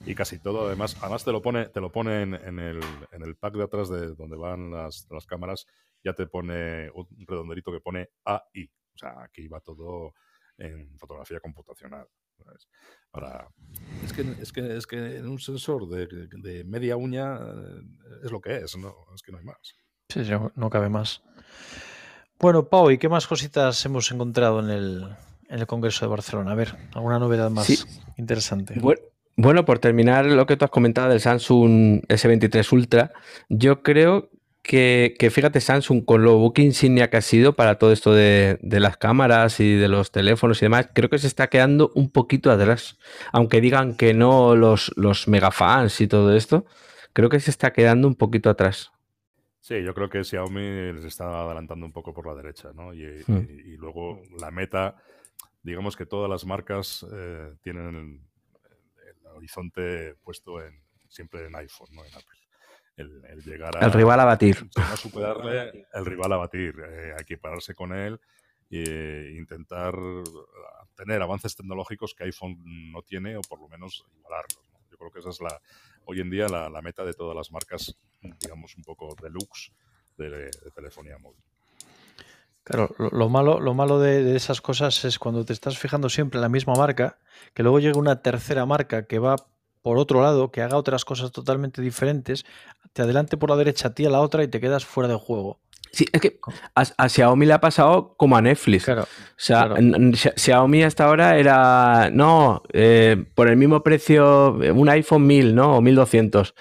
Y casi todo, además, además te lo pone, te lo pone en, el, en el pack de atrás de donde van las, las cámaras, ya te pone un redonderito que pone AI. O sea, aquí va todo en fotografía computacional. Ahora, es que, es que, es que en un sensor de, media uña eh, es lo que es, ¿no? Es que no hay más. Sí, no cabe más. Bueno, Pau, ¿y qué más cositas hemos encontrado en el, Congreso de Barcelona? A ver, ¿alguna novedad más interesante? Bueno, por terminar lo que tú has comentado del Samsung S23 Ultra, yo creo que, fíjate, Samsung con lo book insignia que ha sido para todo esto de, las cámaras y de los teléfonos y demás, creo que se está quedando un poquito atrás. Aunque digan que no los, los megafans y todo esto, creo que se está quedando un poquito atrás. Sí, yo creo que Xiaomi les está adelantando un poco por la derecha, ¿no? Y, hmm. luego la meta, digamos que todas las marcas eh, tienen el, horizonte puesto en siempre en iPhone, ¿no? En Apple. El, llegar a... El rival a batir. (laughs) A superarle, el rival a batir, eh, equipararse con él e intentar tener avances tecnológicos que iPhone no tiene o por lo menos igualarlos. Yo creo que esa es la, hoy en día la, meta de todas las marcas, digamos, un poco deluxe de, de telefonía móvil. Claro, lo, malo, lo malo de, esas cosas es cuando te estás fijando siempre en la misma marca, que luego llega una tercera marca que va por otro lado, que haga otras cosas totalmente diferentes, te adelante por la derecha a ti a la otra y te quedas fuera de juego. Sí, es que a, Xiaomi le ha pasado como a Netflix. Claro, o sea, Xiaomi hasta ahora era, no, eh, por el mismo precio, un iPhone 1000, ¿no? O 1200.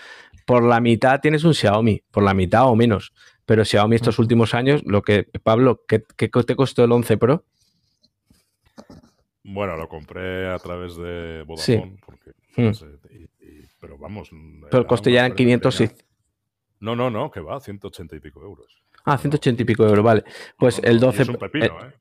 Por la mitad tienes un Xiaomi, por la mitad o menos. Pero Xiaomi estos últimos años, lo que, Pablo, ¿qué, qué te costó el 11 Pro? Bueno, lo compré a través de Vodafone, porque, hmm. pero vamos. Pero el coste ya eran 500 y... No, no, no, que va, 180 y pico euros. Ah, 180 y pico euros, vale. Pues el 12. Es un pepino, ¿eh?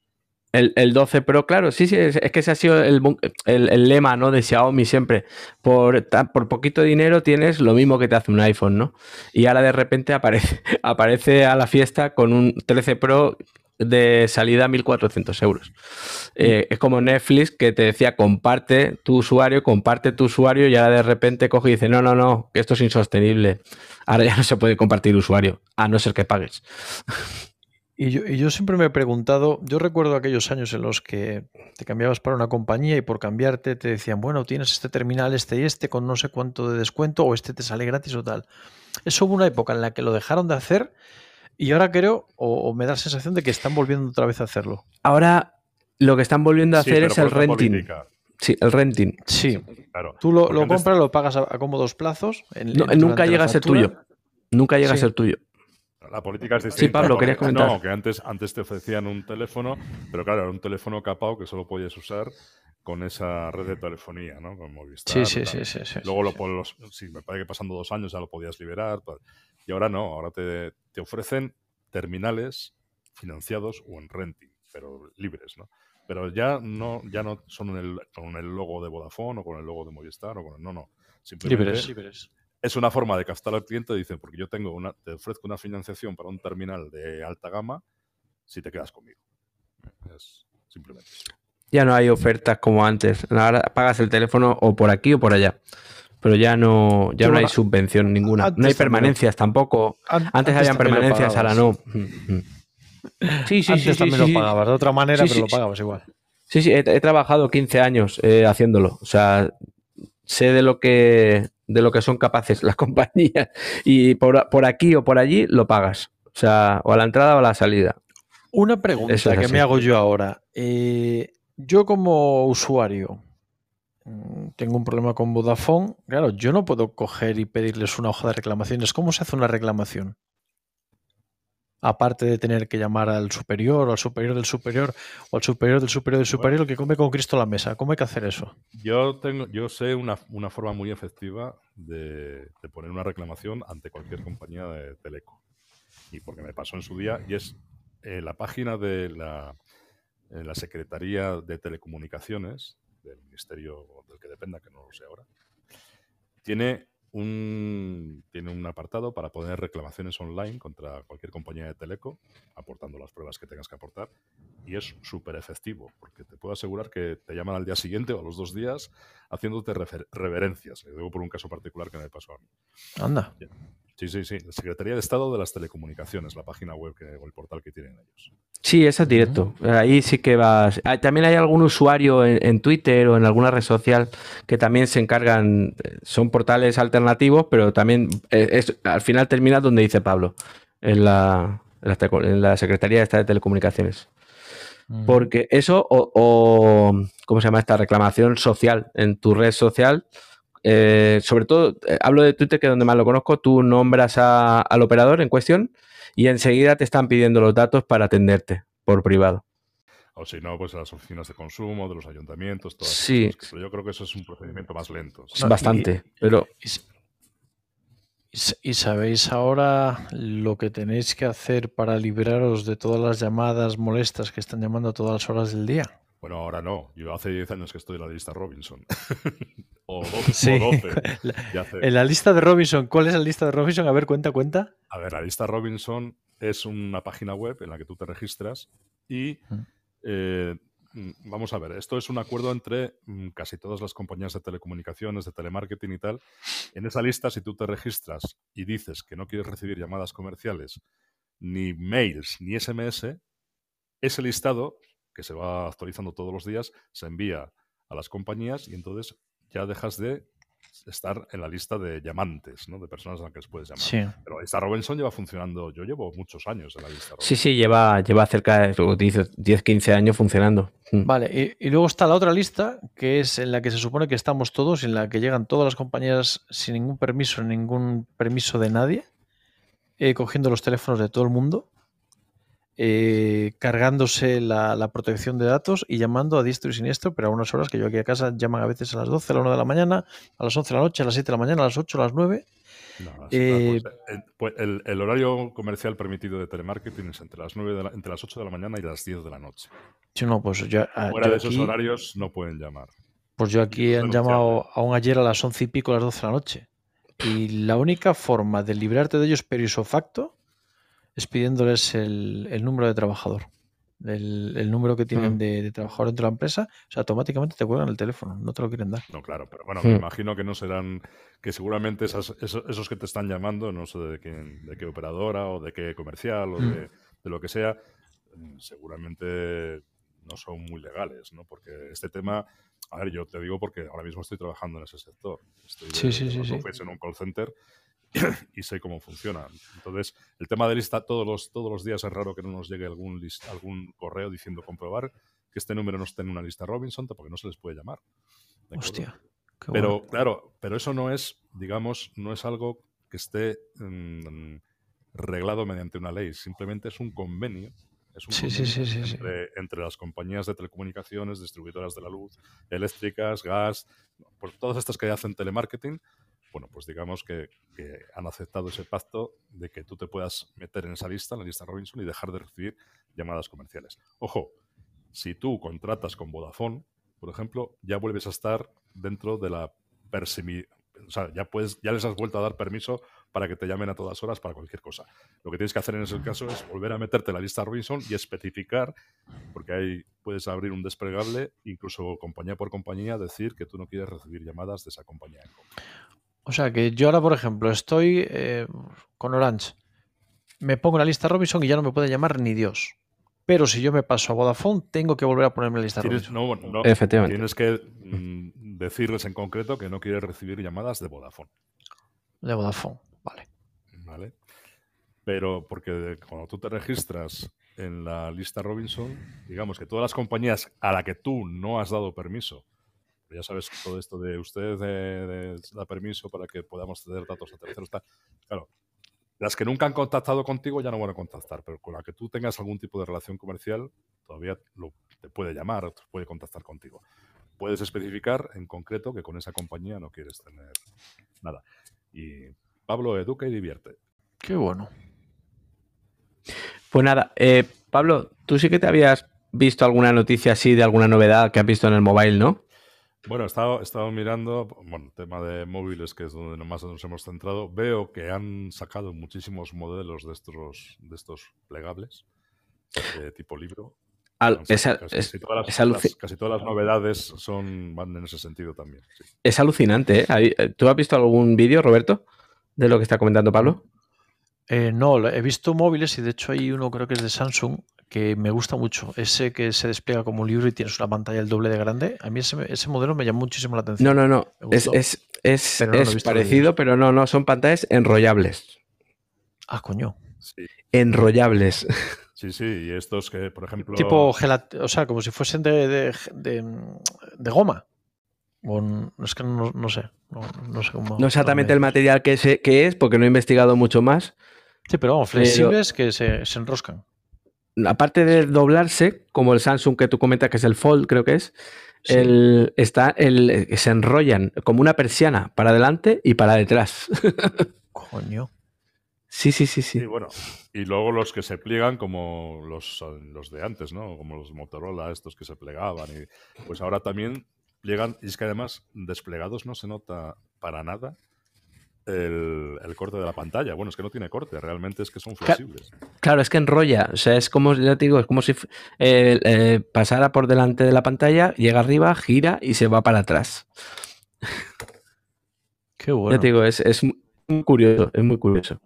El, 12 Pro, claro, sí, sí, es, que ese ha sido el, lema ¿no? de Xiaomi siempre. Por, por poquito dinero tienes lo mismo que te hace un iPhone, ¿no? Y ahora de repente aparece, (laughs) aparece a la fiesta con un 13 Pro de salida a 1.400 euros. Eh, es como Netflix que te decía, comparte tu usuario, comparte tu usuario y ahora de repente coge y dice, no, no, no, que esto es insostenible. Ahora ya no se puede compartir usuario, a no ser que pagues. Y yo, siempre me he preguntado, yo recuerdo aquellos años en los que te cambiabas para una compañía y por cambiarte te decían, bueno, tienes este terminal, este y este, con no sé cuánto de descuento, o este te sale gratis o tal. Eso hubo una época en la que lo dejaron de hacer y ahora creo, o, me da la sensación de que están volviendo otra vez a hacerlo. Ahora lo que están volviendo a hacer es el renting. Sí, el renting. Sí, claro. Tú lo, compras, lo pagas a, cómodos plazos. nunca llega a ser tuyo. Nunca llega a ser tuyo. La política es distinta. Sí, Pablo, querías comentar. No, que antes, antes te ofrecían un teléfono, pero claro, era un teléfono capado que solo podías usar con esa red de telefonía, ¿no? Con Movistar. Sí, sí, sí, sí, Luego, lo, sí, me parece que pasando dos años ya lo podías liberar. Y ahora no, ahora te, te ofrecen terminales financiados o en renting, pero libres, ¿no? Pero ya no, ya no son con el logo de Vodafone o con el logo de Movistar o con el, no, no. Simplemente libres, libres es una forma de captar al cliente, dicen, porque yo tengo una, te ofrezco una financiación para un terminal de alta gama si te quedas conmigo. Es simplemente. Ya no hay ofertas como antes. Ahora pagas el teléfono o por aquí o por allá. Pero ya no, ya no hay subvención ninguna. No hay permanencias tampoco. Antes, habían permanencias, ahora no. Sí, sí, sí. también lo pagabas de otra manera, pero lo pagabas igual. Sí, sí, he, trabajado 15 años eh, haciéndolo. O sea, sé de lo que de lo que son capaces las (laughs) compañías. Y por, aquí o por allí lo pagas. O sea, o a la entrada o a la salida. Una pregunta que me hago yo ahora. Eh, yo como usuario tengo un problema con Vodafone. Claro, yo no puedo coger y pedirles una hoja de reclamaciones. ¿Cómo se hace una reclamación? aparte de tener que llamar al superior o al superior del superior o al superior del superior del superior, el que come con Cristo la mesa. ¿Cómo hay que hacer eso? Yo tengo, yo sé una, forma muy efectiva de, poner una reclamación ante cualquier compañía de teleco. Y porque me pasó en su día, y es en la página de la, la Secretaría de Telecomunicaciones, del Ministerio del que dependa, que no lo sé ahora, tiene un, tiene un apartado para poner reclamaciones online contra cualquier compañía de teleco, aportando las pruebas que tengas que aportar. Y es súper efectivo, porque te puedo asegurar que te llaman al día siguiente o a los dos días haciéndote reverencias. Le digo por un caso particular que me pasó a mí. Anda. Sí, sí, sí. La Secretaría de Estado de las Telecomunicaciones, la página web que, o el portal que tienen ellos. Sí, eso es directo. Ahí sí que vas. Ah, también hay algún usuario en, Twitter o en alguna red social que también se encargan. Son portales alternativos, pero también eh, es, al final termina donde dice Pablo, en la, en la, Secretaría de Estado de Telecomunicaciones. Porque eso, o, o, ¿cómo se llama esta reclamación social en tu red social? Eh, sobre todo, eh, hablo de Twitter, que es donde más lo conozco, tú nombras al operador en cuestión y enseguida te están pidiendo los datos para atenderte por privado. O si no, pues a las oficinas de consumo, de los ayuntamientos, todas Sí. Pero yo creo que eso es un procedimiento más lento. Bastante, pero... ¿Y sabéis ahora lo que tenéis que hacer para libraros de todas las llamadas molestas que están llamando a todas las horas del día? Bueno, ahora no. Yo hace 10 años que estoy en la lista Robinson. (laughs) o 12. (laughs) (laughs) En la lista de Robinson, ¿cuál es la lista de Robinson? A ver, cuenta, cuenta. A ver, la lista Robinson es una página web en la que tú te registras y eh, mm, vamos a ver, esto es un acuerdo entre mm, casi todas las compañías de telecomunicaciones, de telemarketing y tal. En esa lista, si tú te registras y dices que no quieres recibir llamadas comerciales, ni mails, ni SMS, ese listado que se va actualizando todos los días, se envía a las compañías y entonces ya dejas de estar en la lista de llamantes, ¿no? De personas a las que les puedes llamar. Sí. Pero esta Robinson lleva funcionando, yo llevo muchos años en la lista. Sí, sí, lleva, lleva cerca de 10, 15 años funcionando. Mm. Vale, y, luego está la otra lista, que es en la que se supone que estamos todos, en la que llegan todas las compañías sin ningún permiso, ningún permiso de nadie, eh, cogiendo los teléfonos de todo el mundo eh, cargándose la, protección de datos y llamando a diestro y siniestro, pero a unas horas que yo aquí a casa llaman a veces a las 12, a las 1 de la mañana, a las 11 de la noche, a las 7 de la mañana, a las 8, a las 9. Eh, pues, eh, pues, el, horario comercial permitido de telemarketing es entre las, 9 entre las 8 de la mañana y las 10 de la noche. no, pues ya, ah, Fuera de esos horarios no pueden llamar. Pues yo aquí han llamado aún ayer a las 11 y pico, a las 12 de la noche. Y la única forma de librarte de ellos per facto es pidiéndoles el, número de trabajador. El, número que tienen de, trabajador dentro de la empresa, o sea, automáticamente te cuelgan el teléfono, no te lo quieren dar. No, claro, pero bueno, me imagino que no serán, que seguramente esos, que te están llamando, no sé de qué, de qué operadora o de qué comercial o de, lo que sea, mm, seguramente no son muy legales, ¿no? Porque este tema, a ver, yo te digo porque ahora mismo estoy trabajando en ese sector. Estoy sí, sí, sí, sí. en un call center (coughs) y sé cómo funciona. Entonces, el tema de lista todos los, todos los días es raro que no nos llegue algún, algún correo diciendo comprobar que este número no esté en una lista Robinson porque no se les puede llamar. Hostia. Pero claro, pero eso no es, digamos, no es algo que esté mm, reglado mediante una ley, simplemente es un convenio. Es un entre, las compañías de telecomunicaciones, distribuidoras de la luz, eléctricas, gas, pues todas estas que hacen telemarketing, bueno, pues digamos que, han aceptado ese pacto de que tú te puedas meter en esa lista, en la lista Robinson, y dejar de recibir llamadas comerciales. Ojo, si tú contratas con Vodafone, por ejemplo, ya vuelves a estar dentro de la o sea, ya, ya les has vuelto a dar permiso para que te llamen a todas horas para cualquier cosa. Lo que tienes que hacer en ese caso es volver a meterte en la lista Robinson y especificar, porque ahí puedes abrir un desplegable, incluso compañía por compañía, decir que tú no quieres recibir llamadas de esa compañía. O sea que yo ahora, por ejemplo, estoy eh, con Orange, me pongo en la lista Robinson y ya no me puede llamar ni Dios. Pero si yo me paso a Vodafone, tengo que volver a ponerme en la lista Robinson. No, no, Efectivamente. Tienes que mm, decirles en concreto que no quieres recibir llamadas de Vodafone. De Vodafone, vale. Vale. Pero porque cuando tú te registras en la lista Robinson, digamos que todas las compañías a las que tú no has dado permiso ya sabes todo esto de usted da permiso para que podamos ceder datos a terceros. Claro, las que nunca han contactado contigo ya no van a contactar, pero con la que tú tengas algún tipo de relación comercial, todavía te puede llamar, puede contactar contigo. Puedes especificar en concreto que con esa compañía no quieres tener nada. Y Pablo educa y divierte. Qué bueno. Pues nada, eh, Pablo, tú sí que te habías visto alguna noticia así de alguna novedad que has visto en el mobile, ¿no? Bueno, he estado, he estado mirando, bueno, tema de móviles, que es donde más nos hemos centrado. Veo que han sacado muchísimos modelos de estos, de estos plegables, de tipo libro. casi, todas las, novedades son, van en ese sentido también. Es alucinante. ¿eh? ¿Tú has visto algún vídeo, Roberto, de lo que está comentando Pablo? Eh, no, he visto móviles y de hecho hay uno creo que es de Samsung que me gusta mucho. Ese que se despliega como un libro y tienes una pantalla el doble de grande. A mí ese, modelo me llamó muchísimo la atención. No, no, no. Es, es, parecido, pero no, no. Son pantallas enrollables. Ah, coño. Enrollables. Sí, sí. Y estos que, por ejemplo. Tipo o sea, como si fuesen de, de, goma. no, es que no, sé. No, sé cómo. No exactamente el material que, es, porque no he investigado mucho más. Sí, pero vamos, flexibles que se, se enroscan aparte de doblarse, como el Samsung que tú comentas que es el Fold, creo que es, el, está el, se enrollan como una persiana para adelante y para detrás. (laughs) Coño. Sí, sí, sí, sí. Y bueno, y luego los que se pliegan como los, los de antes, ¿no? Como los Motorola, estos que se plegaban. Y pues ahora también pliegan, y es que además desplegados no se nota para nada el, corte de la pantalla. Bueno, es que no tiene corte, realmente es que son flexibles. Claro, es que enrolla. O sea, es como, ya te digo, es como si eh, eh, pasara por delante de la pantalla, llega arriba, gira y se va para atrás. (laughs) Qué bueno. Ya te digo, es, muy curioso, es muy curioso.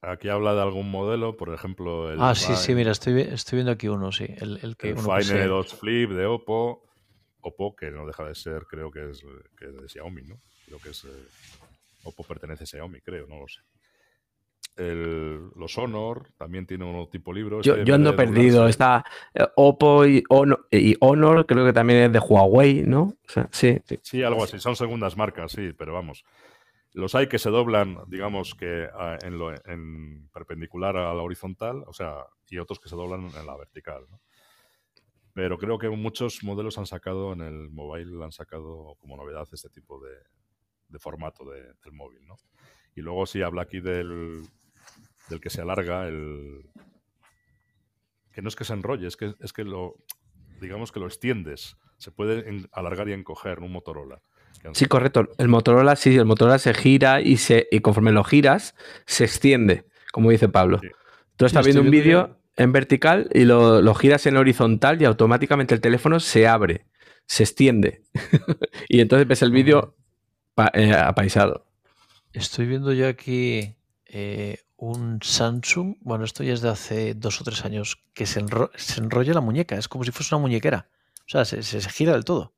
Aquí habla de algún modelo, por ejemplo. El ah, sí, sí, mira, estoy, estoy viendo aquí uno, sí. El, que, Fine 2 Flip de Oppo. Oppo, que no deja de ser, creo que es que de Xiaomi, ¿no? Creo que es. Eh, Oppo pertenece a Xiaomi, creo, no lo sé. los Honor también tiene un tipo libro. Yo, este ando perdido. Está eh, Oppo y Honor, creo que también es de Huawei, ¿no? sí, sí. algo así. Son segundas marcas, sí, pero vamos. Los hay que se doblan, digamos que en, en perpendicular a la horizontal, o sea, y otros que se doblan en la vertical. Pero creo que muchos modelos han sacado en el mobile, han sacado como novedad este tipo de, de formato del móvil, ¿no? Y luego sí habla aquí del, del que se alarga, el que no es que se enrolle, es que, es que lo, digamos que lo extiendes. Se puede alargar y encoger un Motorola. Sí, correcto. El Motorola, sí, el Motorola se gira y, se, y conforme lo giras, se extiende, como dice Pablo. Tú estás viendo un vídeo en vertical y lo, lo, giras en horizontal y automáticamente el teléfono se abre, se extiende. (laughs) y entonces ves el vídeo eh, apaisado. Estoy viendo yo aquí eh, un Samsung, bueno, esto ya es de hace dos o tres años, que se, enrolla la muñeca, es como si fuese una muñequera. O sea, se, gira del todo.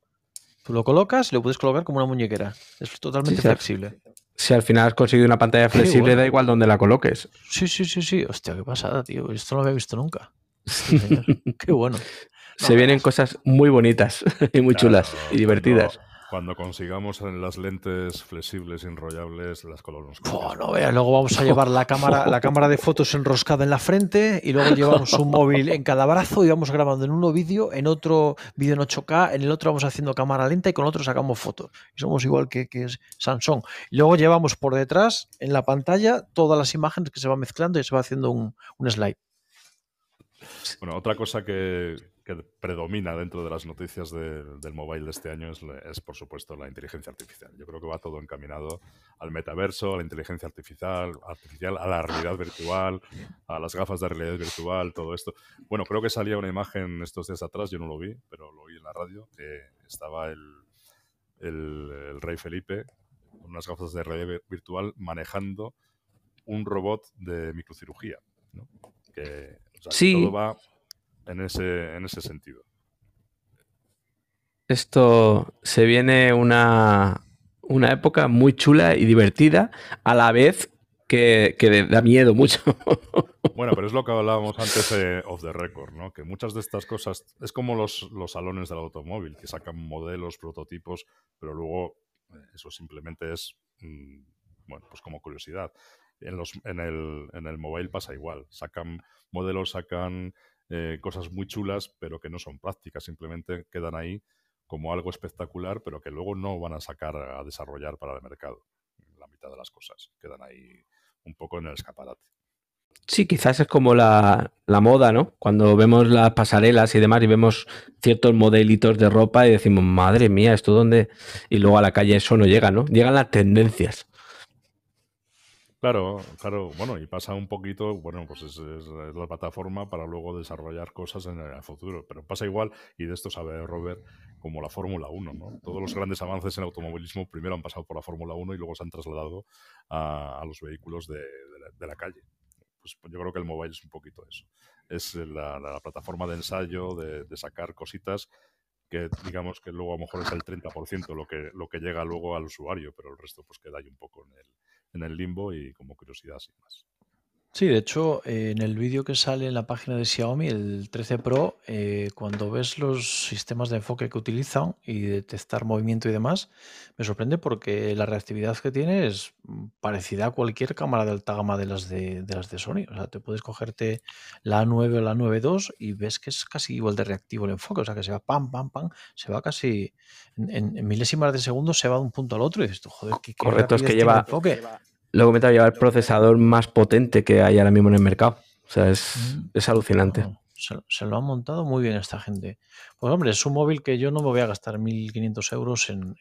Tú lo colocas y lo puedes colocar como una muñequera. Es totalmente flexible. Si al final has conseguido una pantalla flexible, da igual donde la coloques. Sí, sí, sí, sí. Hostia, qué pasada, tío. Esto no lo había visto nunca. (laughs) qué bueno. Se vienen cosas muy bonitas (laughs) y muy chulas y divertidas. Cuando consigamos las lentes flexibles, enrollables, las colores. no luego vamos a llevar la cámara, la (laughs) cámara de fotos enroscada en la frente y luego llevamos un móvil en cada brazo y vamos grabando en uno vídeo, en otro vídeo en 8K, en el otro vamos haciendo cámara lenta y con otro sacamos fotos. Y somos igual que, que es Samsung. Y luego llevamos por detrás, en la pantalla, todas las imágenes que se van mezclando y se va haciendo un, un slide. Bueno, otra cosa que, que predomina dentro de las noticias del mobile de este año es, por supuesto, la inteligencia artificial. Yo creo que va todo encaminado al metaverso, a la inteligencia artificial, artificial, a la realidad virtual, a las gafas de realidad virtual, todo esto. Bueno, creo que salía una imagen estos días atrás, yo no lo vi, pero lo oí en la radio, que estaba el, el, rey Felipe con unas gafas de realidad virtual manejando un robot de microcirugía. Que todo va en ese, en ese sentido. Esto se viene una, una época muy chula y divertida, a la vez que, da miedo mucho. (laughs) Bueno, pero es lo que hablábamos antes de Off the Record, ¿no? Que muchas de estas cosas es como los, los salones del automóvil, que sacan modelos, prototipos, pero luego eh, eso simplemente es, mm, bueno, pues como curiosidad. En, los, en, el, en el mobile pasa igual. Sacan modelos, sacan eh, cosas muy chulas, pero que no son prácticas, simplemente quedan ahí como algo espectacular, pero que luego no van a sacar a desarrollar para el mercado. La mitad de las cosas quedan ahí un poco en el escaparate. Sí, quizás es como la, la moda, ¿no? Cuando vemos las pasarelas y demás y vemos ciertos modelitos de ropa y decimos, madre mía, ¿esto dónde? Y luego a la calle eso no llega, ¿no? Llegan las tendencias. Claro, claro, bueno, y pasa un poquito, bueno, pues es, la plataforma para luego desarrollar cosas en el futuro, pero pasa igual, y de esto sabe Robert, como la Fórmula 1, ¿no? Todos los grandes avances en automovilismo primero han pasado por la Fórmula 1 y luego se han trasladado a, los vehículos de, la, calle. Pues yo creo que el mobile es un poquito eso. Es la, plataforma de ensayo, de, de sacar cositas que digamos que luego a lo mejor es el 30% lo que, lo que llega luego al usuario, pero el resto pues queda ahí un poco en el, en el limbo y como curiosidad sin más. Sí, de hecho, eh, en el vídeo que sale en la página de Xiaomi, el 13 Pro, eh, cuando ves los sistemas de enfoque que utilizan y detectar movimiento y demás, me sorprende porque la reactividad que tiene es parecida a cualquier cámara de alta gama de las de, las de Sony. O sea, te puedes cogerte la A9 o la 9.2 y ves que es casi igual de reactivo el enfoque. O sea, que se va pam, pam, pam, se va casi en, milésimas de segundo, se va de un punto al otro y dices, joder, qué, Correcto, es que lleva, enfoque lo comentaba, lleva el procesador más potente que hay ahora mismo en el mercado. O sea, es, mm. alucinante. se, lo han montado muy bien esta gente. Pues hombre, es un móvil que yo no me voy a gastar 1.500 euros en,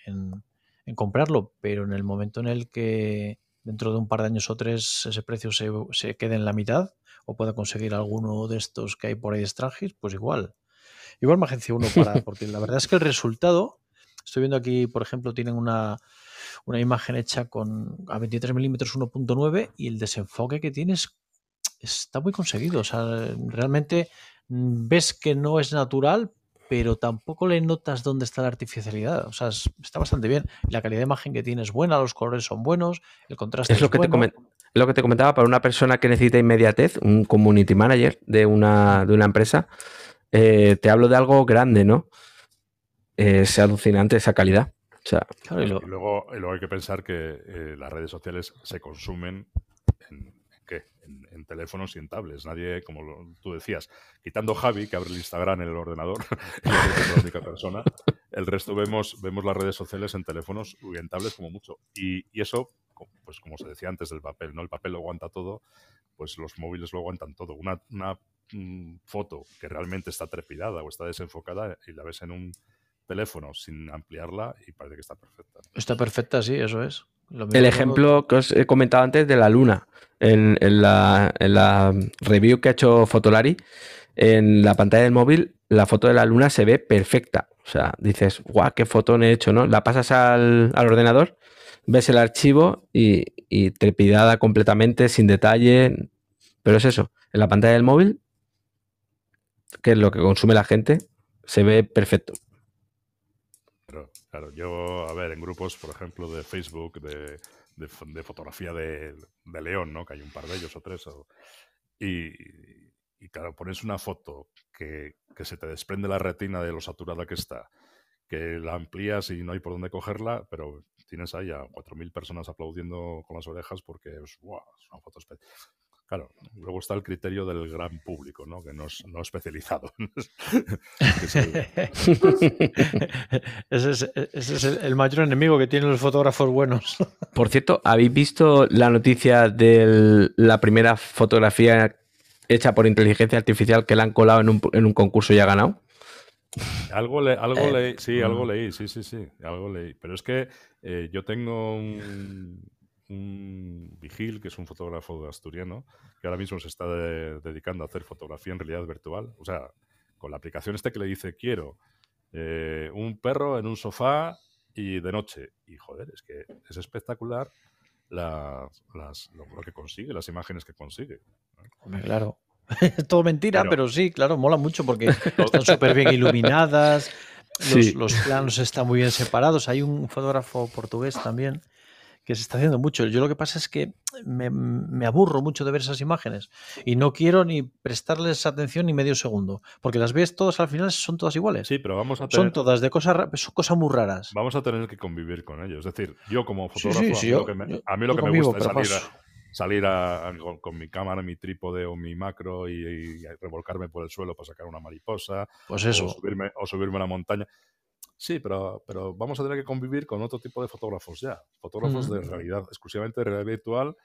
comprarlo, pero en el momento en el que dentro de un par de años o tres ese precio se, quede en la mitad o pueda conseguir alguno de estos que hay por ahí de pues igual. Igual me agencia uno para, (laughs) porque la verdad es que el resultado, estoy viendo aquí, por ejemplo, tienen una, una imagen hecha con a 23 milímetros 1.9 y el desenfoque que tienes está muy conseguido. O sea, realmente mm, ves que no es natural, pero tampoco le notas dónde está la artificialidad. O sea, está bastante bien. La calidad de imagen que tienes es buena, los colores son buenos, el contraste es, lo que bueno. Te lo que te comentaba, para una persona que necesita inmediatez, un community manager de una, de una empresa, eh, te hablo de algo grande, ¿no? Es alucinante esa calidad y, luego, hay que pensar que eh, las redes sociales se consumen en, ¿qué? En, teléfonos y en tablets. Nadie, como tú decías, quitando Javi, que abre el Instagram en el ordenador, (laughs) es la única persona, el resto vemos, vemos las redes sociales en teléfonos y en tablets como mucho. Y, eso, pues como se decía antes del papel, ¿no? El papel lo aguanta todo, pues los móviles lo aguantan todo. Una, una mm, foto que realmente está trepidada o está desenfocada y la ves en un teléfono sin ampliarla y parece que está perfecta. Está perfecta, sí, eso es. el ejemplo que os he comentado antes de la luna, en, la, review que ha hecho Fotolari, en la pantalla del móvil, la foto de la luna se ve perfecta. O sea, dices, guau, qué foto he hecho, ¿no? La pasas al, ordenador, ves el archivo y, y, trepidada completamente, sin detalle. Pero es eso, en la pantalla del móvil, que es lo que consume la gente, se ve perfecto. Claro, yo, a ver, en grupos, por ejemplo, de Facebook, de, de, fotografía de, de, León, ¿no? Que hay un par de ellos o tres. y, y, claro, pones una foto que, que, se te desprende la retina de lo saturada que está, que la amplías y no hay por dónde cogerla, pero tienes ahí a 4.000 personas aplaudiendo con las orejas porque es, wow, es una foto especial. Claro, luego está el criterio del gran público, ¿no? Que no es no especializado. (laughs) (laughs) ese es, el, mayor enemigo que tienen los fotógrafos buenos. (laughs) Por cierto, ¿habéis visto la noticia de la primera fotografía hecha por inteligencia artificial que la han colado en un, concurso y ha ganado? Algo, algo eh, leí, sí, algo mm. leí, sí, sí, sí, algo leí. Pero es que eh, yo tengo un, un vigil, que es un fotógrafo asturiano, que ahora mismo se está dedicando a hacer fotografía en realidad virtual. O sea, con la aplicación este que le dice, quiero eh, un perro en un sofá y de noche. Y joder, es que es espectacular las, lo, que consigue, las imágenes que consigue. Hombre, claro. (laughs) Todo mentira, pero, sí, claro, mola mucho porque (laughs) están súper bien iluminadas, los, los, planos están muy bien separados. Hay un fotógrafo portugués también que se está haciendo mucho. Yo lo que pasa es que me, aburro mucho de ver esas imágenes y no quiero ni prestarles atención ni medio segundo, porque las ves todas al final, son todas iguales. Sí, pero vamos a tener... Son todas de cosas, son cosas muy raras. Vamos a tener que convivir con ellos. Es decir, yo como fotógrafo, a, mí lo que me, gusta es salir, con mi cámara, mi trípode o mi macro y, revolcarme por el suelo para sacar una mariposa. Pues eso. O subirme, o subirme a la montaña. Sí, pero, pero vamos a tener que convivir con otro tipo de fotógrafos ya. Fotógrafos de realidad, exclusivamente de realidad virtual,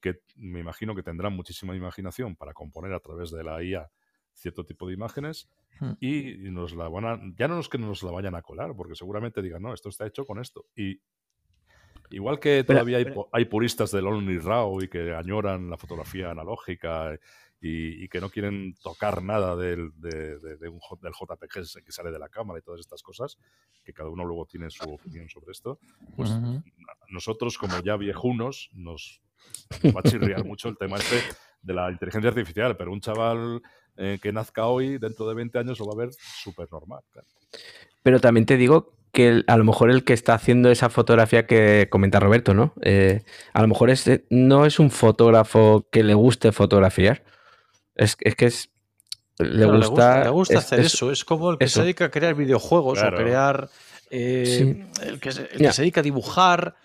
que me imagino que tendrán muchísima imaginación para componer a través de la IA cierto tipo de imágenes hmm. y nos la van a, ya no es que nos la vayan a colar, porque seguramente digan, no, esto está hecho con esto. Y igual que todavía hay, puristas del Only RAW y que añoran la fotografía analógica y, que no quieren tocar nada del, de, un, del JPG que sale de la cámara y todas estas cosas, que cada uno luego tiene su opinión sobre esto, pues nosotros como ya viejunos nos, va a chirriar (laughs) mucho el tema este de la inteligencia artificial, pero un chaval eh, que nazca hoy, dentro de 20 años, lo va a ver súper normal. Pero también te digo que a lo mejor el que está haciendo esa fotografía que comenta Roberto, ¿no? Eh, a lo mejor no es un fotógrafo que le guste fotografiar. Es, que es. Le, gusta, le gusta, hacer eso. Es como el que se dedica a crear videojuegos o crear. Eh, el, que, se dedica a dibujar.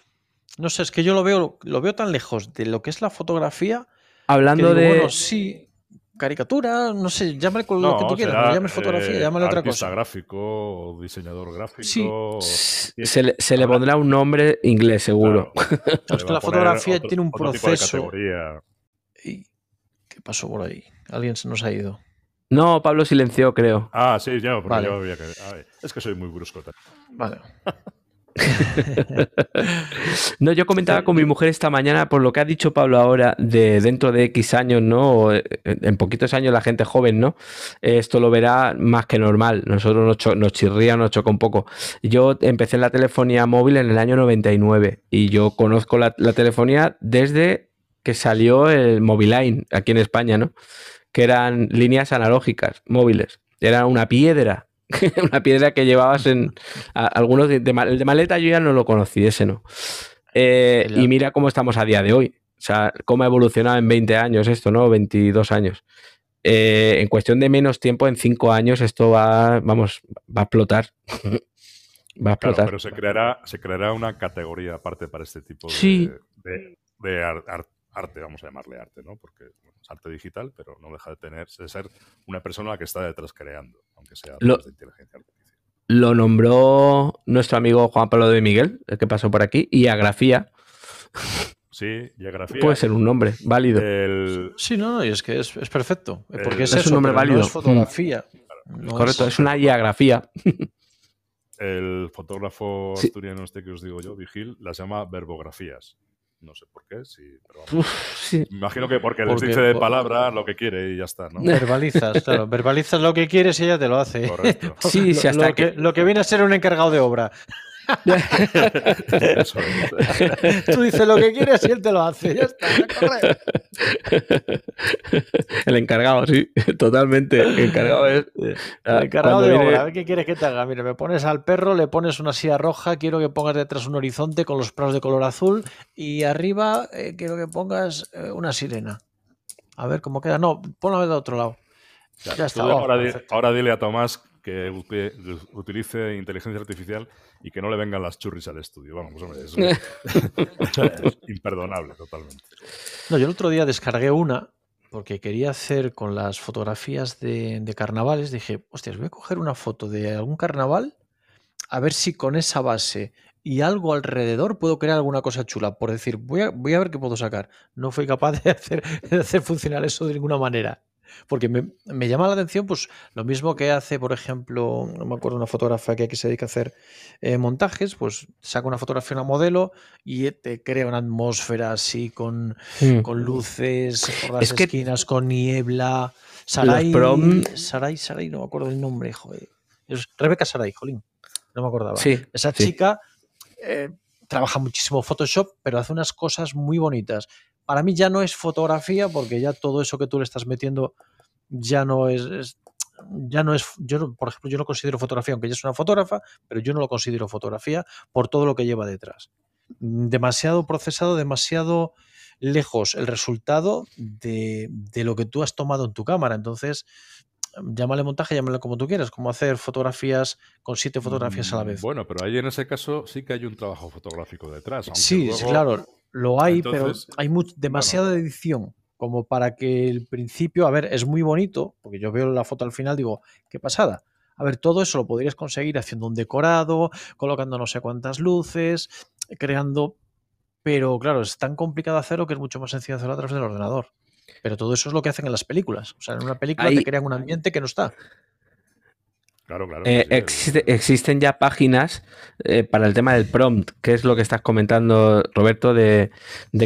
No sé, es que yo lo veo, lo veo tan lejos de lo que es la fotografía. Hablando de. Bueno, sí, caricatura, no sé, llámale con lo que tú quieras, no llames fotografía, eh, llámale otra cosa. gráfico, diseñador gráfico. Se, le, se le pondrá un nombre inglés, seguro. (laughs) es que la fotografía tiene un proceso. ¿Y qué pasó por ahí? Alguien se nos ha ido. No, Pablo silenció, creo. Ah, sí, yo, porque yo había que. es que soy muy brusco. Vale. (laughs) no, yo comentaba con mi mujer esta mañana por lo que ha dicho Pablo ahora de dentro de X años, ¿no? Eh, en poquitos años la gente joven, ¿no? Esto lo verá más que normal. Nosotros nos, chirría, nos choca un poco. Yo empecé en la telefonía móvil en el año 99 y yo conozco la, la telefonía desde que salió el Moviline aquí en España, ¿no? Que eran líneas analógicas, móviles. Era una piedra (laughs) una piedra que llevabas en algunos de, el de maleta yo ya no lo conocí, ese no. Eh, y mira cómo estamos a día de hoy. O sea, cómo ha evolucionado en 20 años esto, ¿no? 22 años. Eh, en cuestión de menos tiempo, en 5 años, esto va, vamos, va a explotar. (laughs) va a explotar. pero se creará, se creará una categoría aparte para este tipo de, de, arte, vamos a llamarle arte, ¿no? Porque es arte digital, pero no deja de tener, de ser una persona que está detrás creando aunque sea lo, de inteligencia artificial. Lo nombró nuestro amigo Juan Pablo de Miguel, el que pasó por aquí, y Agrafía. Sí, y Agrafía. Puede ser un nombre válido. Sí, no, no, y es que es, perfecto. Porque es, un nombre válido. es fotografía. Correcto, es... una iaggrafía. El fotógrafo asturiano este que os digo yo, Vigil, las llama verbografías. No sé por qué, sí, pero imagino que porque, les dice de palabra lo que quiere y ya está, ¿no? Verbalizas, (laughs) claro, verbalizas lo que quieres y ella te lo hace. Correcto. sí, sí, hasta que, lo que viene a ser un encargado de obra. Tú dices lo que quieres y él te lo hace. Ya está, El encargado, sí, totalmente. El encargado es. El ah, encargado de obra. A ver qué quieres que te haga. Mira, me pones al perro, le pones una silla roja, quiero que pongas detrás un horizonte con los prados de color azul y arriba eh, quiero que pongas eh, una sirena. A ver cómo queda. No, ponla de otro lado. Ya, está. ahora, dile a Tomás que utilice inteligencia artificial y que no le vengan las churris al estudio. Vamos, hombre, es, (laughs) (laughs) imperdonable totalmente. No, yo el otro día descargué una porque quería hacer con las fotografías de, carnavales. Dije, hostias, voy a coger una foto de algún carnaval a ver si con esa base y algo alrededor puedo crear alguna cosa chula. Por decir, voy a, voy a ver qué puedo sacar. No fui capaz de (laughs) hacer, de hacer funcionar eso de ninguna manera. Porque me, llama la atención, pues lo mismo que hace, por ejemplo, no me acuerdo, una fotógrafa que aquí se dedica a hacer eh, montajes, pues saca una fotografía una modelo y te crea una atmósfera así con, hmm. con luces por las esquinas, con niebla. Sarai, Sarai, Sarai, no me acuerdo el nombre, joder. Es Rebeca Sarai, jolín. No me acordaba. Sí, Esa chica eh, trabaja muchísimo Photoshop, pero hace unas cosas muy bonitas para mí ya no es fotografía porque ya todo eso que tú le estás metiendo ya no es, ya no es, yo por ejemplo, yo no considero fotografía, aunque ella es una fotógrafa, pero yo no lo considero fotografía por todo lo que lleva detrás. Demasiado procesado, demasiado lejos el resultado de, de lo que tú has tomado en tu cámara. Entonces, llámale montaje, llámale como tú quieras, como hacer fotografías con siete fotografías a la mm, vez. Bueno, pero ahí en ese caso sí que hay un trabajo fotográfico detrás. Sí, sí, claro. Lo hay, pero hay demasiada edición como para que el principio, a ver, es muy bonito, porque yo veo la foto al final, digo, qué pasada. A ver, todo eso lo podrías conseguir haciendo un decorado, colocando no sé cuántas luces, creando pero claro, es tan complicado hacerlo que es mucho más sencillo hacerlo a través del ordenador. Pero todo eso es lo que hacen en las películas. O sea, en una película te crean un ambiente que no está. Claro, claro. Eh, existen ya páginas eh, para el tema del prompt, que es lo que estás comentando, Roberto, de,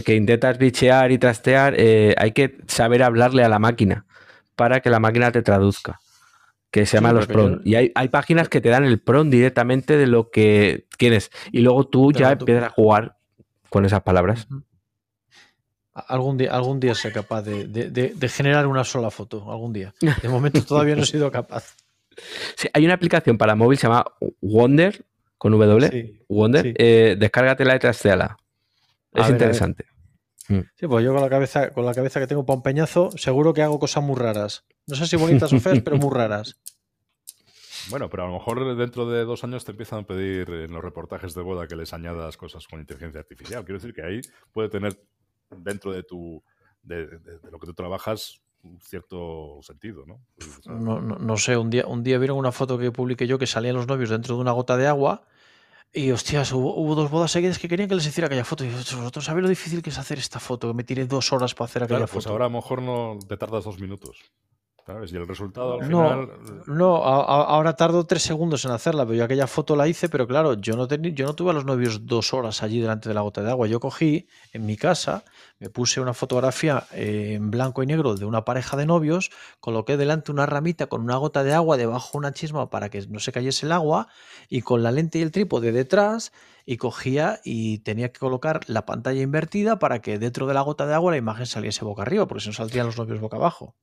que intentas bichear y trastear. Eh, hay que saber hablarle a la máquina para que la máquina te traduzca, que se llama los prompt. Y hay, páginas que te dan el prompt directamente de lo que quieres. Y luego tú ya empiezas a jugar con esas palabras. Algún día, algún día sea capaz de, generar una sola foto, algún día. De momento (laughs) todavía no he sido capaz. Sí, hay una aplicación para móvil se llama Wonder, con W, Wonder. Eh, descárgatela y trasteala. Es interesante. Mm. Sí, pues yo con la cabeza, con la cabeza que tengo para un peñazo, seguro que hago cosas muy raras. No sé si bonitas o feas, pero muy raras. (laughs) Bueno, pero a lo mejor dentro de dos años te empiezan a pedir en los reportajes de boda que les añadas cosas con inteligencia artificial. Quiero decir que ahí puede tener dentro de tu de, lo que tú trabajas un cierto sentido, ¿no? ¿no? No, sé, un día, un día vieron una foto que publiqué yo que salían los novios dentro de una gota de agua y hostias, hubo, dos bodas seguidas que querían que les hiciera aquella foto. Y vosotros sabéis lo difícil que es hacer esta foto, que me tiré dos horas para hacer aquella claro, foto. Pues ahora a lo mejor no te tardas dos minutos. ¿Sabes? Y el resultado al no, final. No, ahora tardo tres segundos en hacerla, pero yo aquella foto la hice, pero claro, yo no, yo no tuve a los novios dos horas allí delante de la gota de agua. Yo cogí en mi casa, me puse una fotografía eh, en blanco y negro de una pareja de novios, coloqué delante una ramita con una gota de agua, debajo una chisma para que no se cayese el agua, y con la lente y el trípode detrás, y cogía y tenía que colocar la pantalla invertida para que dentro de la gota de agua la imagen saliese boca arriba, porque si no saldrían los novios boca abajo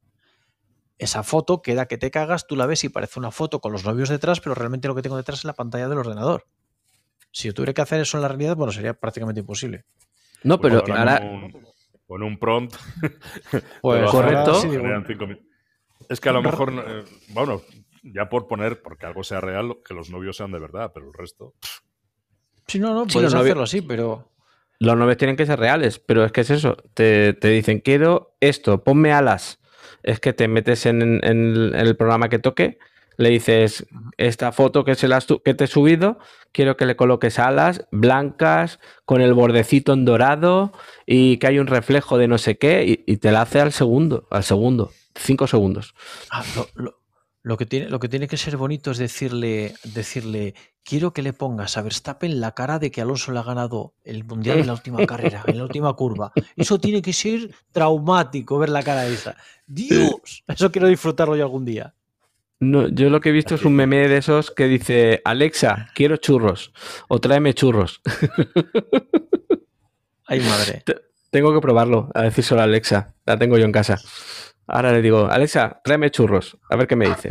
esa foto queda que te cagas, tú la ves y parece una foto con los novios detrás, pero realmente lo que tengo detrás es la pantalla del ordenador. Si yo tuviera que hacer eso en la realidad, bueno, sería prácticamente imposible. No, pero ahora... Con un, prompt. (laughs) Pues correcto. es que a lo mejor, eh, bueno, ya por poner, porque algo sea real, que los novios sean de verdad, pero el resto... Sí, no, no, puedes hacerlo así, pero... Los novios tienen que ser reales, pero es que es eso. Te, te dicen, quiero esto, ponme alas es que te metes en, el programa que toque, le dices, esta foto que, se que te he subido, quiero que le coloques alas blancas con el bordecito en dorado y que hay un reflejo de no sé qué y, te la hace al segundo, al segundo, cinco segundos. Ah, lo, que tiene, lo que tiene que ser bonito es decirle, decirle, quiero que le pongas a Verstappen la cara de que Alonso le ha ganado el mundial en la última carrera, en la última curva. Eso tiene que ser traumático ver la cara de esa. Dios, eso quiero disfrutarlo yo algún día. No, yo lo que he visto es un meme de esos que dice, Alexa, quiero churros o tráeme churros. Ay, madre. tengo que probarlo, a decir solo a Alexa. La tengo yo en casa. Ahora le digo, Alexa, tráeme churros, a ver qué me dice.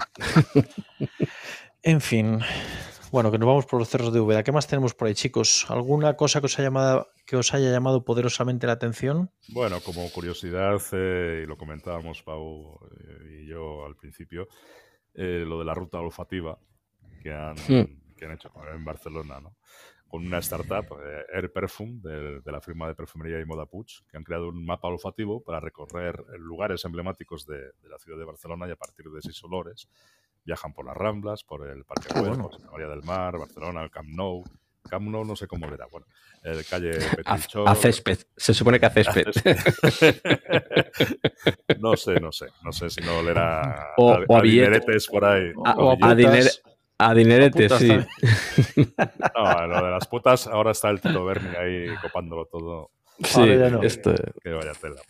(laughs) en fin, bueno, que nos vamos por los cerros de Úbeda. ¿Qué más tenemos por ahí, chicos? ¿Alguna cosa que os, haya llamado, que os haya llamado poderosamente la atención? Bueno, como curiosidad, eh, y lo comentábamos Pau eh, y yo al principio, eh, lo de la ruta olfativa que han, hmm. que han hecho en Barcelona, ¿no? Con una startup, Air Perfume, de, la firma de perfumería y moda Puig, que han creado un mapa olfativo para recorrer lugares emblemáticos de, de, la ciudad de Barcelona y a partir de seis olores viajan por las Ramblas, por el Parque ah, Güell, por Santa María del Mar, Barcelona, el Camp Nou. Camp Nou no sé cómo era, bueno, el calle (laughs) Petruchó. A, césped, se supone que a césped. (laughs) no sé, no sé, no sé si no le era o, a, a, dineretes por ahí. A, o a, a dineretes, sí. (laughs) No, lo de las putas, ahora está el Tito Berni ahí copándolo todo. Sí, esto... Que vaya tela.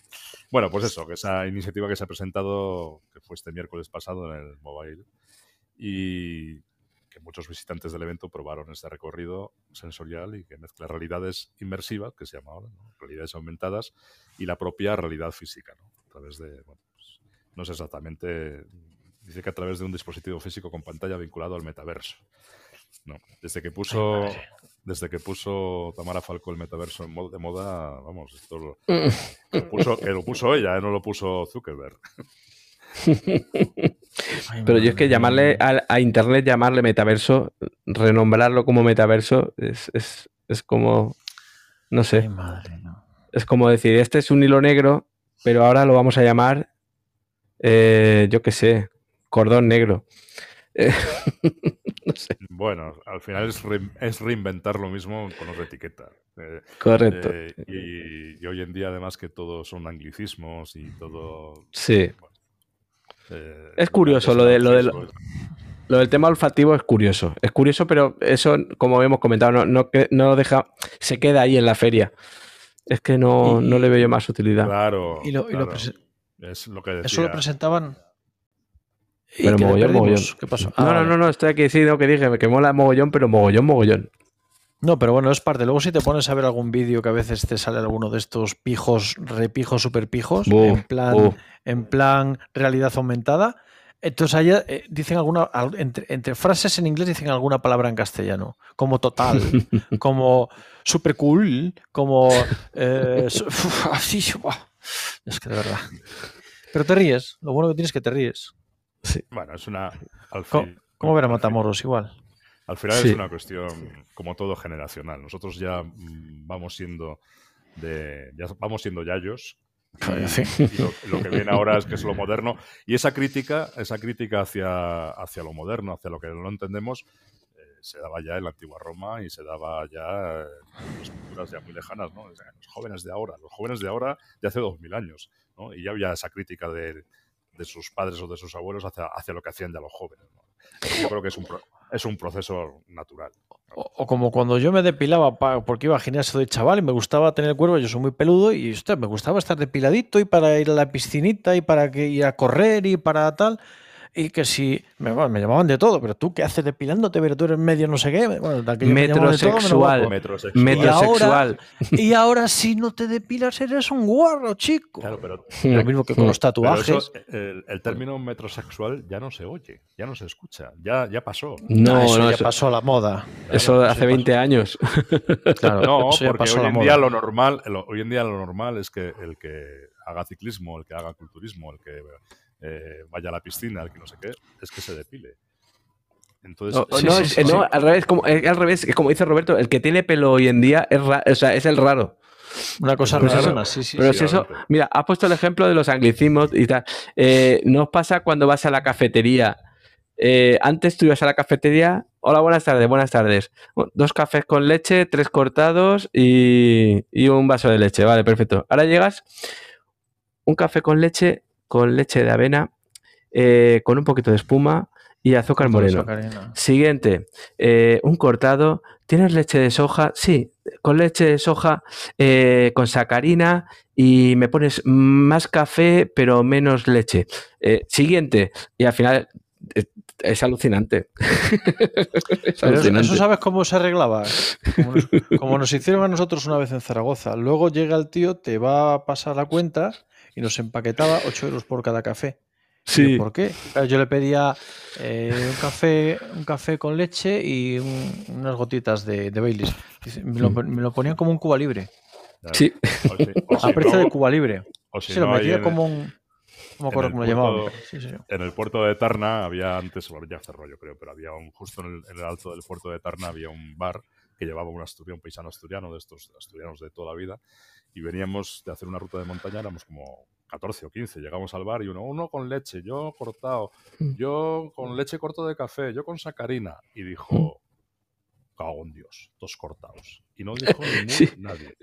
Bueno, pues eso, que esa iniciativa que se ha presentado, que fue este miércoles pasado en el Mobile, y que muchos visitantes del evento probaron este recorrido sensorial y que mezcla realidades inmersivas, que se llama ahora, realidades aumentadas, y la propia realidad física, ¿no? A través de, bueno, pues, no sé exactamente, dice que a través de un dispositivo físico con pantalla vinculado al metaverso. No, desde que puso desde que puso Tamara Falco el metaverso en de moda, vamos, esto lo, (laughs) puso, que lo puso ella, no lo puso Zuckerberg. Pero yo es que llamarle a, Internet, llamarle metaverso, renombrarlo como metaverso, es, como, no sé, es como decir, este es un hilo negro, pero ahora lo vamos a llamar, eh, yo qué sé, cordón negro. (laughs) no sé. Bueno, al final es, re- es reinventar lo mismo con otra etiqueta. Eh, Correcto. eh, y, y hoy en día, además, que todo son anglicismos y todo. Sí. eh, Es curioso lo de- lo de-. Lo del tema olfativo es curioso. Es curioso, pero eso, como hemos comentado, no, no, que- no deja. Se queda ahí en la feria. Es que no, Y- no le veo yo más utilidad. Claro. Y lo, y claro. Es lo que decía. eso lo presentaban. ¿Y Pero mogollón, mogollón. ¿Qué pasó? No, Ah, no, no, no, estoy aquí, sí, no, que dije, que mola mogollón, pero mogollón, mogollón. No, pero bueno, es parte. Luego si te pones a ver algún vídeo que a veces te sale alguno de estos pijos, repijos, super pijos, Buf, en plan, en plan realidad aumentada. Entonces allá eh, dicen alguna, al- entre, entre frases en inglés dicen alguna palabra en castellano, como total, (laughs) como super cool, como eh, (laughs) así, es que de verdad. Pero te ríes, lo bueno que tienes es que te ríes. Bueno, es una. Al ¿Cómo, fin- cómo ver a Matamoros igual? Al final Sí. es una cuestión, como todo, generacional. Nosotros ya mm, vamos siendo de, ya vamos siendo yayos. Y, Sí. y lo, lo que viene ahora es que es lo moderno. Y esa crítica, esa crítica hacia, hacia lo moderno, hacia lo que no entendemos, eh, se daba ya en la antigua Roma y se daba ya en las culturas ya muy lejanas, ¿no? O sea, Los jóvenes de ahora, los jóvenes de ahora de hace dos mil años, ¿no? Y ya había esa crítica de, de sus padres o de sus abuelos hacia, hacia lo que hacían ya los jóvenes. Yo creo que es un, es un proceso natural. O, como cuando yo me depilaba porque iba a gimnasio de chaval y me gustaba tener el cuerpo, yo soy muy peludo y hostia, me gustaba estar depiladito y para ir a la piscinita y para que ir a correr y para tal. Y que si me, bueno, me llamaban de todo, pero tú qué haces depilándote, pero tú eres medio no sé qué. Bueno, de aquello me Metrosexual. Metrosexual. Metrosexual. Y ahora si no te depilas eres un guarro, chico. Claro, pero, (laughs) Lo mismo que con los (laughs) tatuajes. eso, el, el término metrosexual ya no se oye, ya no se escucha, ya, ya pasó. No, eso no, ya eso, pasó a la moda. eso Claro, hace eso 20 años. (laughs) Claro, No, eso ya porque pasó a hoy la en moda. día lo normal, lo- hoy en día lo normal es que el que haga ciclismo, el que haga culturismo, el que eh, vaya a la piscina, el que no sé qué, es que se depile. Entonces, No, Sí, no, sí, es- sí, no, al revés, como, es al revés, es como dice Roberto, el que tiene pelo hoy en día es, ra- o sea, es el raro. Una cosa Pues eso- rara, sí, sí. Pero sí. si eso, mira, has puesto el ejemplo de los anglicismos y tal. Eh, ¿No os pasa cuando vas a la cafetería? Eh, antes tú ibas a la cafetería, hola, buenas tardes, buenas tardes. Dos cafés con leche, tres cortados y, y un vaso de leche, vale, perfecto. Ahora llegas, un café con leche, con leche de avena, eh, con un poquito de espuma y azúcar moreno. Siguiente, eh, un cortado. ¿Tienes leche de soja? Sí, con leche de soja, eh, con sacarina y me pones más café pero menos leche. Eh, siguiente, y al final eh, es alucinante. (laughs) eso sabes cómo se arreglaba. Como nos, como nos hicieron a nosotros una vez en Zaragoza. Luego llega el tío, te va a pasar la cuenta y nos empaquetaba 8 euros por cada café. Sí, ¿Por qué? Yo le pedía eh, un, café, un café con leche y un- unas gotitas de, de Baileys. Me lo, me lo ponían como un Cuba libre. sí. o si- o A si precio no- de Cuba libre. o si Se lo no, metía en- como un. No me acuerdo el cómo lo llamaban. sí, sí. En el puerto de Tarna había antes, bueno, ya cerró yo creo, pero había un, justo en el, en el alto del puerto de Tarna había un bar que llevaba un asturiano, un paisano asturiano, de estos asturianos de toda la vida, y veníamos de hacer una ruta de montaña, éramos como 14 o 15, llegamos al bar y uno, uno con leche, yo cortado, Mm. yo con leche corto de café, yo con sacarina, y dijo, cago en Dios, dos cortados. Y no dijo (laughs) ni Sí. nadie.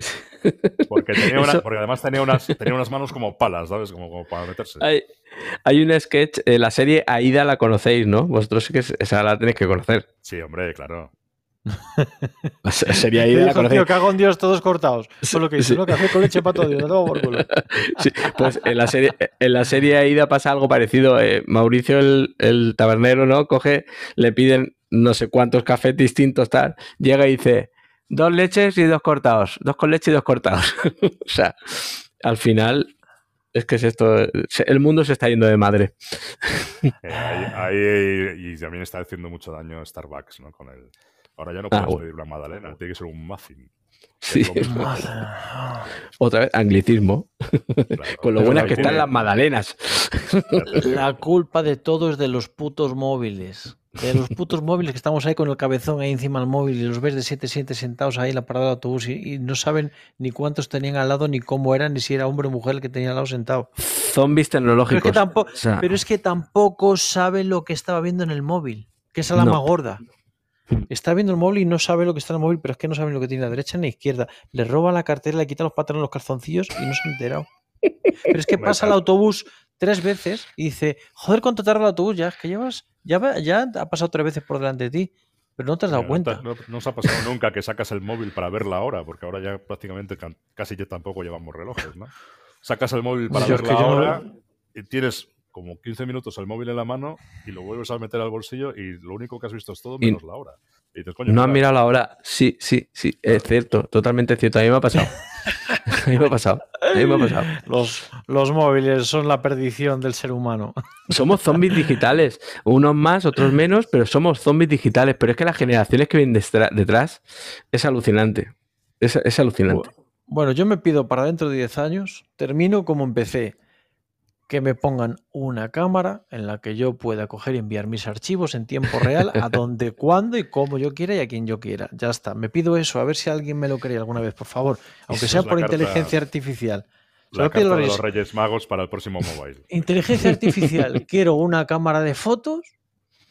Porque, tenía una- porque además tenía unas, tenía unas manos como palas, ¿sabes? Como, como para meterse. Hay, hay un sketch, eh, la serie Aida la conocéis, ¿no? Vosotros sí que es- esa la tenéis que conocer. Sí, hombre, claro. (laughs) La se- serie Y Aida la tío, cago en Dios, todos cortados. Fue lo que Sí. ¿no? Café con leche para todo Dios, tomo por culo. (laughs) Sí, pues en la serie, en la serie Aida pasa algo parecido. eh, Mauricio, el, el tabernero, ¿no? Coge, le piden no sé cuántos cafés distintos, tal. Llega y dice, dos leches y dos cortados. Dos con leche y dos cortados. (laughs) o sea, al final, es que es esto. El mundo se está yendo de madre. Eh, ahí, ahí- y también está haciendo mucho daño Starbucks, ¿no? Con el, ahora ya no puedes Ah, bueno. pedir una magdalena, tiene que ser un muffin. Sí, (laughs) (laughs) otra vez, anglicismo. claro. Con lo buenas que están las magdalenas. La culpa de todo es de los putos móviles. De los putos móviles que estamos ahí con el cabezón ahí encima del móvil y los ves de 7 7 sentados ahí en la parada de autobús y, y no saben ni cuántos tenían al lado, ni cómo eran, ni si era hombre o mujer el que tenía al lado sentado. Zombies Pero es tecnológicos. que tampoco, O sea, pero es que tampoco saben lo que estaba viendo en el móvil. que esa es la No. más gorda. Está viendo el móvil y no sabe lo que está en el móvil, pero es que no sabe lo que tiene a la derecha ni a la izquierda. Le roba la cartera, le quita los pantalones, los calzoncillos y no se ha enterado. Pero es que (laughs) pasa el autobús tres veces y dice, joder, ¿cuánto tarda el autobús? Ya es que llevas, ya, va- ya ha pasado tres veces por delante de ti, pero no te has dado cuenta. No, no- no os ha pasado nunca que sacas el móvil para ver la hora, porque ahora ya prácticamente casi ya tampoco llevamos relojes, ¿no? Sacas el móvil para Yo ver la hora y tienes como 15 minutos el móvil en la mano y lo vuelves a meter al bolsillo y lo único que has visto es todo Y- menos la hora. Y dices, coño, No mira, mirado la hora. Sí, sí, sí, es cierto, totalmente cierto. A mí me ha pasado. (laughs) A mí me ha pasado. A mí me ha pasado. Los, los móviles son la perdición del ser humano. Somos zombies digitales. Unos más, otros menos, pero somos zombies digitales. Pero es que las generaciones que vienen detrás es alucinante. Es, es alucinante. Bueno, yo me pido para dentro de 10 años, termino como empecé, que me pongan una cámara en la que yo pueda coger y enviar mis archivos en tiempo real a donde, (laughs) cuándo y cómo yo quiera y a quien yo quiera. Ya está, me pido eso, a ver si alguien me lo cree alguna vez, por favor, aunque sea por carta- inteligencia artificial. la carta a de los Reyes Magos para el próximo mobile. Inteligencia (laughs) artificial, quiero una cámara de fotos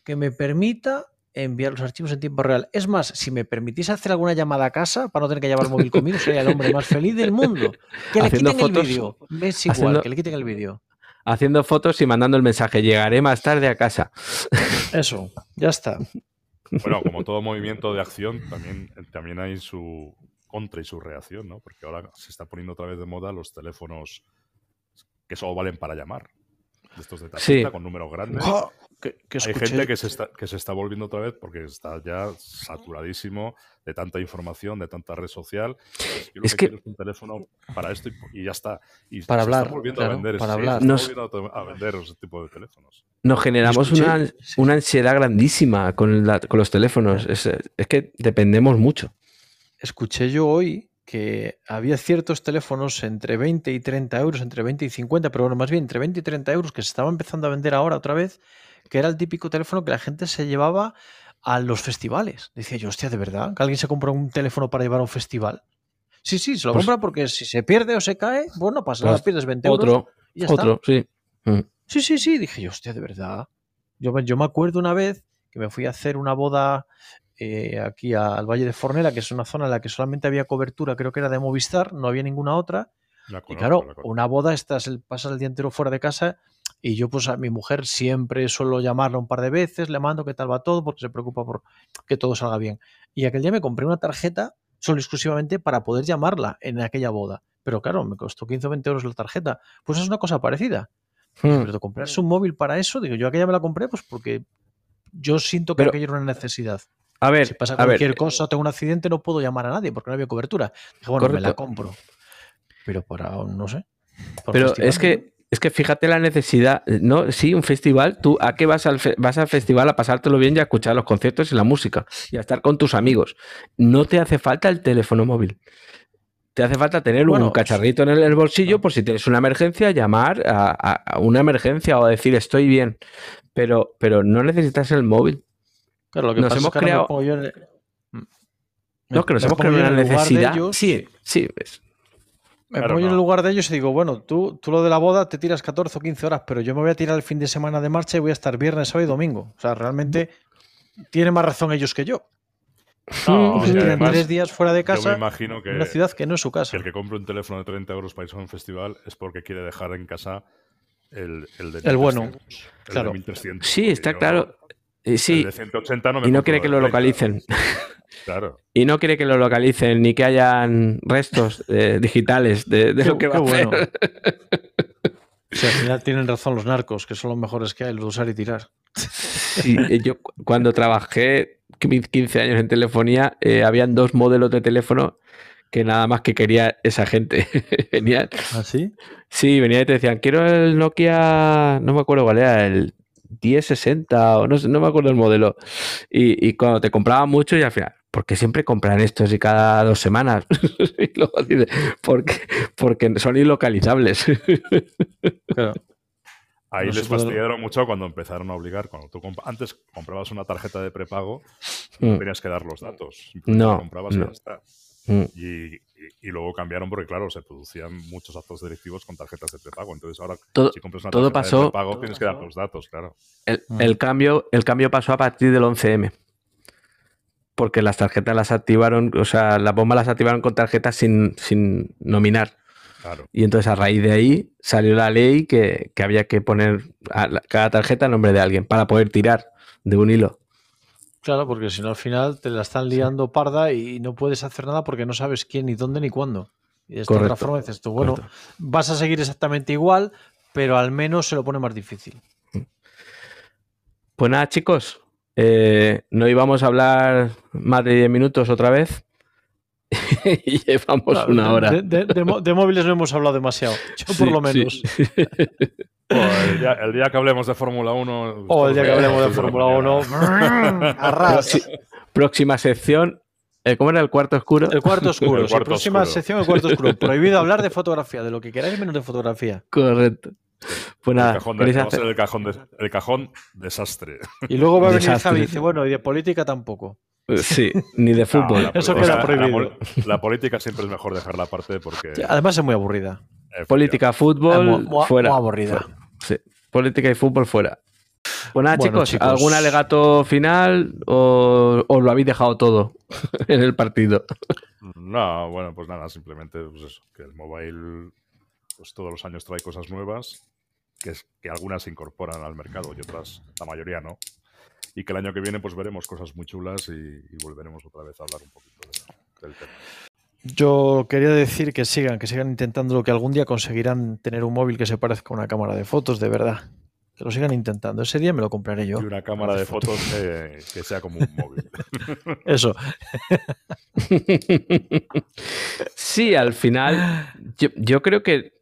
que me permita enviar los archivos en tiempo real. Es más, si me permitís hacer alguna llamada a casa para no tener que llevar el móvil conmigo, sería el hombre más feliz del mundo. Que le Haciendo quiten el fotos- vídeo. Es igual, haciendo- que le quiten el vídeo. Haciendo fotos y mandando el mensaje. Llegaré más tarde a casa. (laughs) Eso, ya está. Bueno, como todo movimiento de acción, también, también hay su contra y su reacción, ¿no? Porque ahora se está poniendo otra vez de moda los teléfonos que solo valen para llamar. De estos de Sí. tapita con números grandes. Que, que Hay gente que se, está, que se está volviendo otra vez porque está ya saturadísimo de tanta información, de tanta red social. Yo Es que, que- quiero es un teléfono para esto y, y ya está. Y Para se hablar, volviendo claro, a vender, para sí, hablar. se Nos- volviendo a, vender ese tipo de teléfonos. Nos generamos una, una ansiedad grandísima con, la- con los teléfonos. Es, es que dependemos mucho. escuché yo hoy que había ciertos teléfonos entre 20 y 30 euros, entre 20 y 50, pero bueno, más bien entre 20 y 30 euros que se estaban empezando a vender ahora otra vez, que era el típico teléfono que la gente se llevaba a los festivales. Decía yo, hostia, ¿de verdad? ¿Que alguien se compra un teléfono para llevar a un festival? Sí, sí, se lo Pues- compra porque si se pierde o se cae, pues no pasa nada, Pues pierdes 20 euros Otro, y ya está. otro, sí. Mm. Sí, sí, sí. Dije yo, hostia, de verdad. Yo, me- yo me acuerdo una vez que me fui a hacer una boda eh, aquí al Valle de Fornela, que es una zona en la que solamente había cobertura, creo que era de Movistar, no había ninguna otra. Y claro, una boda, estás el, pasas el día entero fuera de casa y yo pues a mi mujer siempre suelo llamarla un par de veces, le mando qué tal va todo, porque se preocupa por que todo salga bien. Y aquel día me compré una tarjeta solo exclusivamente para poder llamarla en aquella boda. Pero claro, me costó 15 o 20 euros la tarjeta. Pues es una cosa parecida. Mm. Pero comprarse un móvil para eso, digo, yo aquella me la compré pues porque yo siento que Pero- aquello era una necesidad. A ver, Si pasa a ver, cualquier cosa o tengo un accidente, no puedo llamar a nadie porque no había cobertura. Dije, bueno, me la compro. Pero para, no sé. Pero festival, es que, es que fíjate la necesidad, ¿no? Sí, un festival, tú a qué vas al, fe- vas al festival a pasártelo bien y a escuchar los conciertos y la música y a estar con tus amigos. No te hace falta el teléfono móvil. Te hace falta tener Bueno, un cacharrito en el, el bolsillo por si tienes una emergencia, llamar a, a- a una emergencia o decir estoy bien. Pero, pero no necesitas el móvil. Claro, lo que nos pasa hemos es que ahora me creado- No, que nos hemos creado una necesidad. ellos, Sí, sí. es- Me Claro, pongo yo en el no. lugar de ellos y digo, bueno, tú, tú lo de la boda te tiras 14 o 15 horas, pero yo me voy a tirar el fin de semana de marcha y voy a estar viernes, sábado y domingo. O sea, realmente tienen más razón ellos que yo. No, (laughs) además, tres días fuera de Yo me casa imagino que, en una ciudad que no es su que casa. el que compre un teléfono de 30 euros para irse a un festival es porque quiere dejar en casa el, el de El bueno, 1300, el claro. de 1300, Sí, está yo- claro. Eh, el Sí, de 180 no me y no quiere el que lo 30. localicen. (laughs) Claro. Y no quiere que lo localicen ni que hayan restos eh, digitales de, de Qué- lo que va qué a hacer. bueno. (laughs) O sea, al final tienen razón los narcos, que son los mejores que hay, los de usar y tirar. Sí, eh, yo cu- cuando trabajé 15 años en telefonía, eh, habían dos modelos de teléfono que nada más que quería esa gente. (laughs) Venían, ¿Ah, sí? sí, venía y te decían, quiero el Nokia, no me acuerdo cuál era, el 1060 o no sé, no me acuerdo el modelo. Y, y cuando te compraban mucho y al final, ¿por qué siempre compran estos y cada dos semanas? (laughs) y luego dices, porque, porque son ilocalizables. (laughs) Claro. Ahí No les fastidiaron mucho cuando empezaron a obligar. Cuando tú comp- antes comprabas una tarjeta de prepago, Mm. tenías que dar los datos. No, y ya está. Mm. Y, luego cambiaron porque, claro, se producían muchos actos directivos con tarjetas de prepago. Entonces ahora, todo, si compras una todo pasó, de prepago, tienes que dar los datos, claro. Mm. El, cambio, el cambio pasó a partir del 11M. Porque las tarjetas las activaron, o sea, las bombas las activaron con tarjetas sin, sin nominar. Y entonces a raíz de ahí salió la ley que, había que poner cada tarjeta en nombre de alguien para poder tirar de un hilo. Claro, porque si no al final te la están liando parda y no puedes hacer nada porque no sabes quién, ni dónde, ni cuándo. Y de esta otra forma dices tú, bueno, vas a seguir exactamente igual, pero al menos se lo pone más difícil. Pues nada, chicos, eh, no íbamos a hablar más de 10 minutos otra vez. (laughs) y llevamos una hora. De, móviles no hemos hablado demasiado. Yo por lo menos. (laughs) el, día, que hablemos de Fórmula 1. O el día que hablemos de Fórmula 1. (laughs) Arras. Próxima sección. Eh, ¿Cómo era el cuarto oscuro? El cuarto oscuro. próxima sección, el cuarto oscuro. Prohibido hablar de fotografía, de lo que queráis menos de fotografía. Correcto. Pues nada, el cajón, el, cajón el cajón desastre. Y luego va a venir Javi y dice, bueno, y de política tampoco. Sí, ni de (laughs) fútbol. Eso queda prohibido. La, política siempre es mejor dejarla aparte porque. además es muy aburrida. Política, fútbol, fuera. Muy aburrida. Sí. Política y fútbol fuera. Pues nada, chicos, ¿algún alegato final o lo habéis dejado todo (laughs) en el partido? No, bueno, pues nada, simplemente pues eso, que el mobile pues todos los años trae cosas nuevas, que, es, que algunas se incorporan al mercado y otras, la mayoría no y que el año que viene pues veremos cosas muy chulas y, volveremos otra vez a hablar un poquito del tema. Yo quería decir que sigan, que sigan intentando lo que algún día conseguirán tener un móvil que se parezca a una cámara de fotos, de verdad. Que lo sigan intentando. Ese día me lo compraré yo. Y una cámara de fotos que, sea como un móvil. (laughs) (laughs) Eso. (laughs) Sí, al final, yo, creo que,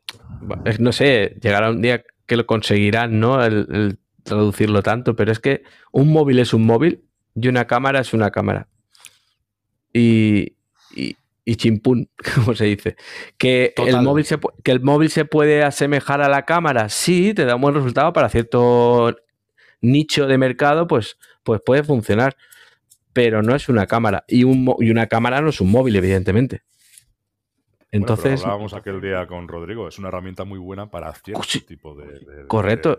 no sé, llegará un día que lo conseguirán, ¿no? el traducirlo tanto, pero es que un móvil es un móvil y una cámara es una cámara. Y, y, chimpún, (laughs) como se dice. Que el, móvil se, que el móvil se puede asemejar a la cámara, sí, te da un buen resultado para cierto nicho de mercado, pues, pues puede funcionar. Pero no es una cámara. Y, un, y una cámara no es un móvil, evidentemente. Entonces. hablábamos aquel día con Rodrigo, es una herramienta muy buena para cierto tipo de. correcto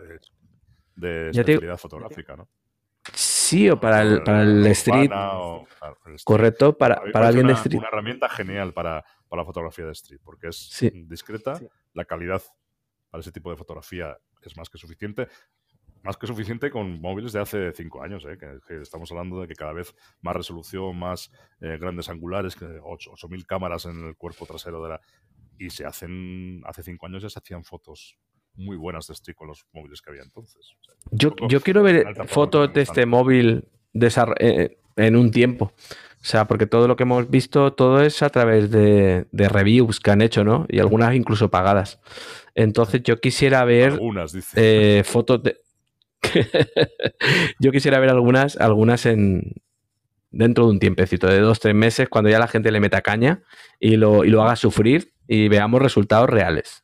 de especialidad fotográfica, ¿no? Sí, o para el, para el street. Correcto, para, para alguien de street. Una herramienta genial para, para, la fotografía de street, porque es discreta, la calidad para ese tipo de fotografía es más que suficiente. Más que suficiente con móviles de hace cinco años, ¿eh? que, estamos hablando de que cada vez más resolución, más eh, grandes angulares, 8.000 cámaras en el cuerpo trasero de la... Y se hacen, hace cinco años ya se hacían fotos muy buenas de street con los móviles que había entonces. yo, yo quiero ver fotos de este móvil eh, en un tiempo. O sea, porque todo lo que hemos visto, todo es a través de, reviews que han hecho, ¿no? Y algunas incluso pagadas. Entonces yo quisiera ver algunas, eh, fotos de... (laughs) yo quisiera ver algunas, algunas en dentro de un tiempecito, de dos, tres meses, cuando ya la gente le meta caña y lo, haga sufrir y veamos resultados reales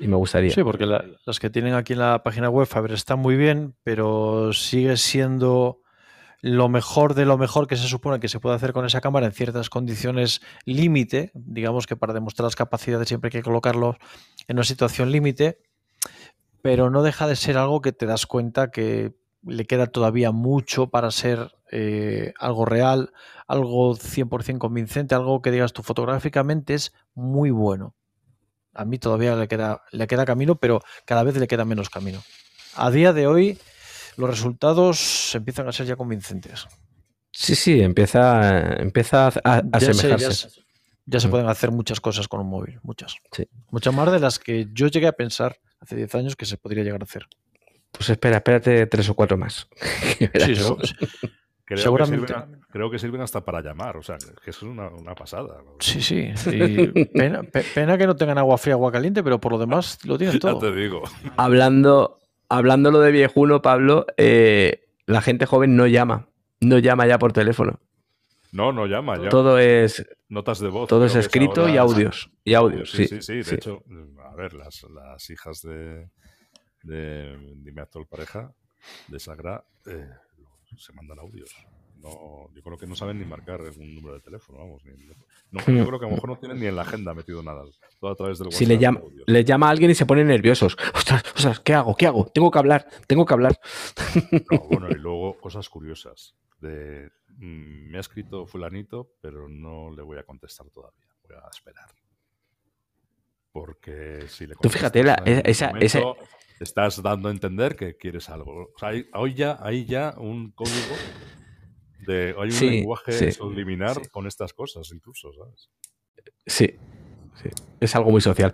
y me gustaría. Sí, porque las que tienen aquí en la página web, a ver, están muy bien, pero sigue siendo lo mejor de lo mejor que se supone que se puede hacer con esa cámara en ciertas condiciones límite, digamos que para demostrar las capacidades siempre hay que colocarlo en una situación límite, pero no deja de ser algo que te das cuenta que le queda todavía mucho para ser eh, algo real, algo 100% convincente, algo que digas tú fotográficamente es muy bueno a mí todavía le queda, le queda camino, pero cada vez le queda menos camino. A día de hoy, los resultados empiezan a ser ya convincentes. Sí, sí, empieza, empieza a, asemejarse. ya, se pueden hacer muchas cosas con un móvil, muchas. Muchas más de las que yo llegué a pensar hace 10 años que se podría llegar a hacer. Pues espera, espérate tres o cuatro más. (laughs) sí, Creo Seguramente. Que sirven, creo que sirven hasta para llamar, o sea, que es una, pasada. Sí, sí. (laughs) pena, que no tengan agua fría, agua caliente, pero por lo demás lo tienen todo. Ya te digo. Hablando, hablando lo de viejuno, Pablo, eh, la gente joven no llama. No llama ya por teléfono. No, no llama ya. Todo es. Notas de voz. Todo es escrito y audios. Y audios, sí. Sí, sí, De hecho, ver, las, hijas de, de, mi actual pareja, de Sagra, eh, se mandan audios. No, yo creo que no saben ni marcar un número de teléfono, vamos. Ni, no, Hmm. yo creo que a lo mejor no tienen ni en la agenda metido nada. Todo a través del Si le llama, le llama a alguien y se ponen nerviosos. (laughs) Ostras, ostras, ¿qué hago? ¿Qué hago? Tengo que hablar, tengo que hablar. No, (laughs) bueno, y luego cosas curiosas. De, mm, me ha escrito fulanito, pero no le voy a contestar todavía. Voy a esperar. Porque si le Tú fíjate, la- ese esa- momento, estás dando a entender que quieres algo. O sea, hay, hay ya, hay ya un código de. Hay un Sí, lenguaje sí, subliminar sí. con estas cosas, incluso, ¿sabes? Sí, sí, es algo muy social.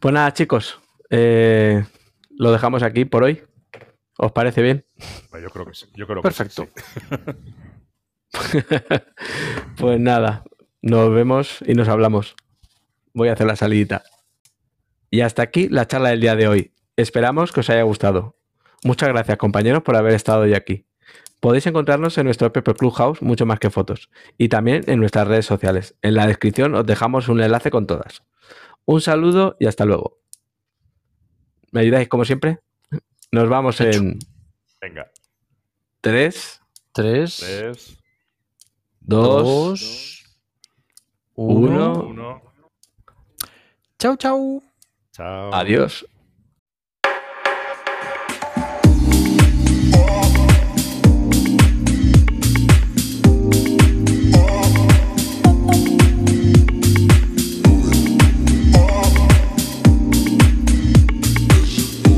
Pues nada, chicos, eh, lo dejamos aquí por hoy. ¿Os parece bien? Yo creo que sí. Yo creo que sí, Perfecto. (laughs) pues nada, nos vemos y nos hablamos. Voy a hacer la salidita. Y hasta aquí la charla del día de hoy. Esperamos que os haya gustado. Muchas gracias compañeros por haber estado hoy aquí. Podéis encontrarnos en nuestro Pepe Clubhouse mucho más que fotos y también en nuestras redes sociales. En la descripción os dejamos un enlace con todas. Un saludo y hasta luego. ¿Me ayudáis como siempre? Nos vamos Hecho. en Venga. 3, Tres, Tres, 2, dos, uno. uno. uno. Chau, chau. Chao. adiós.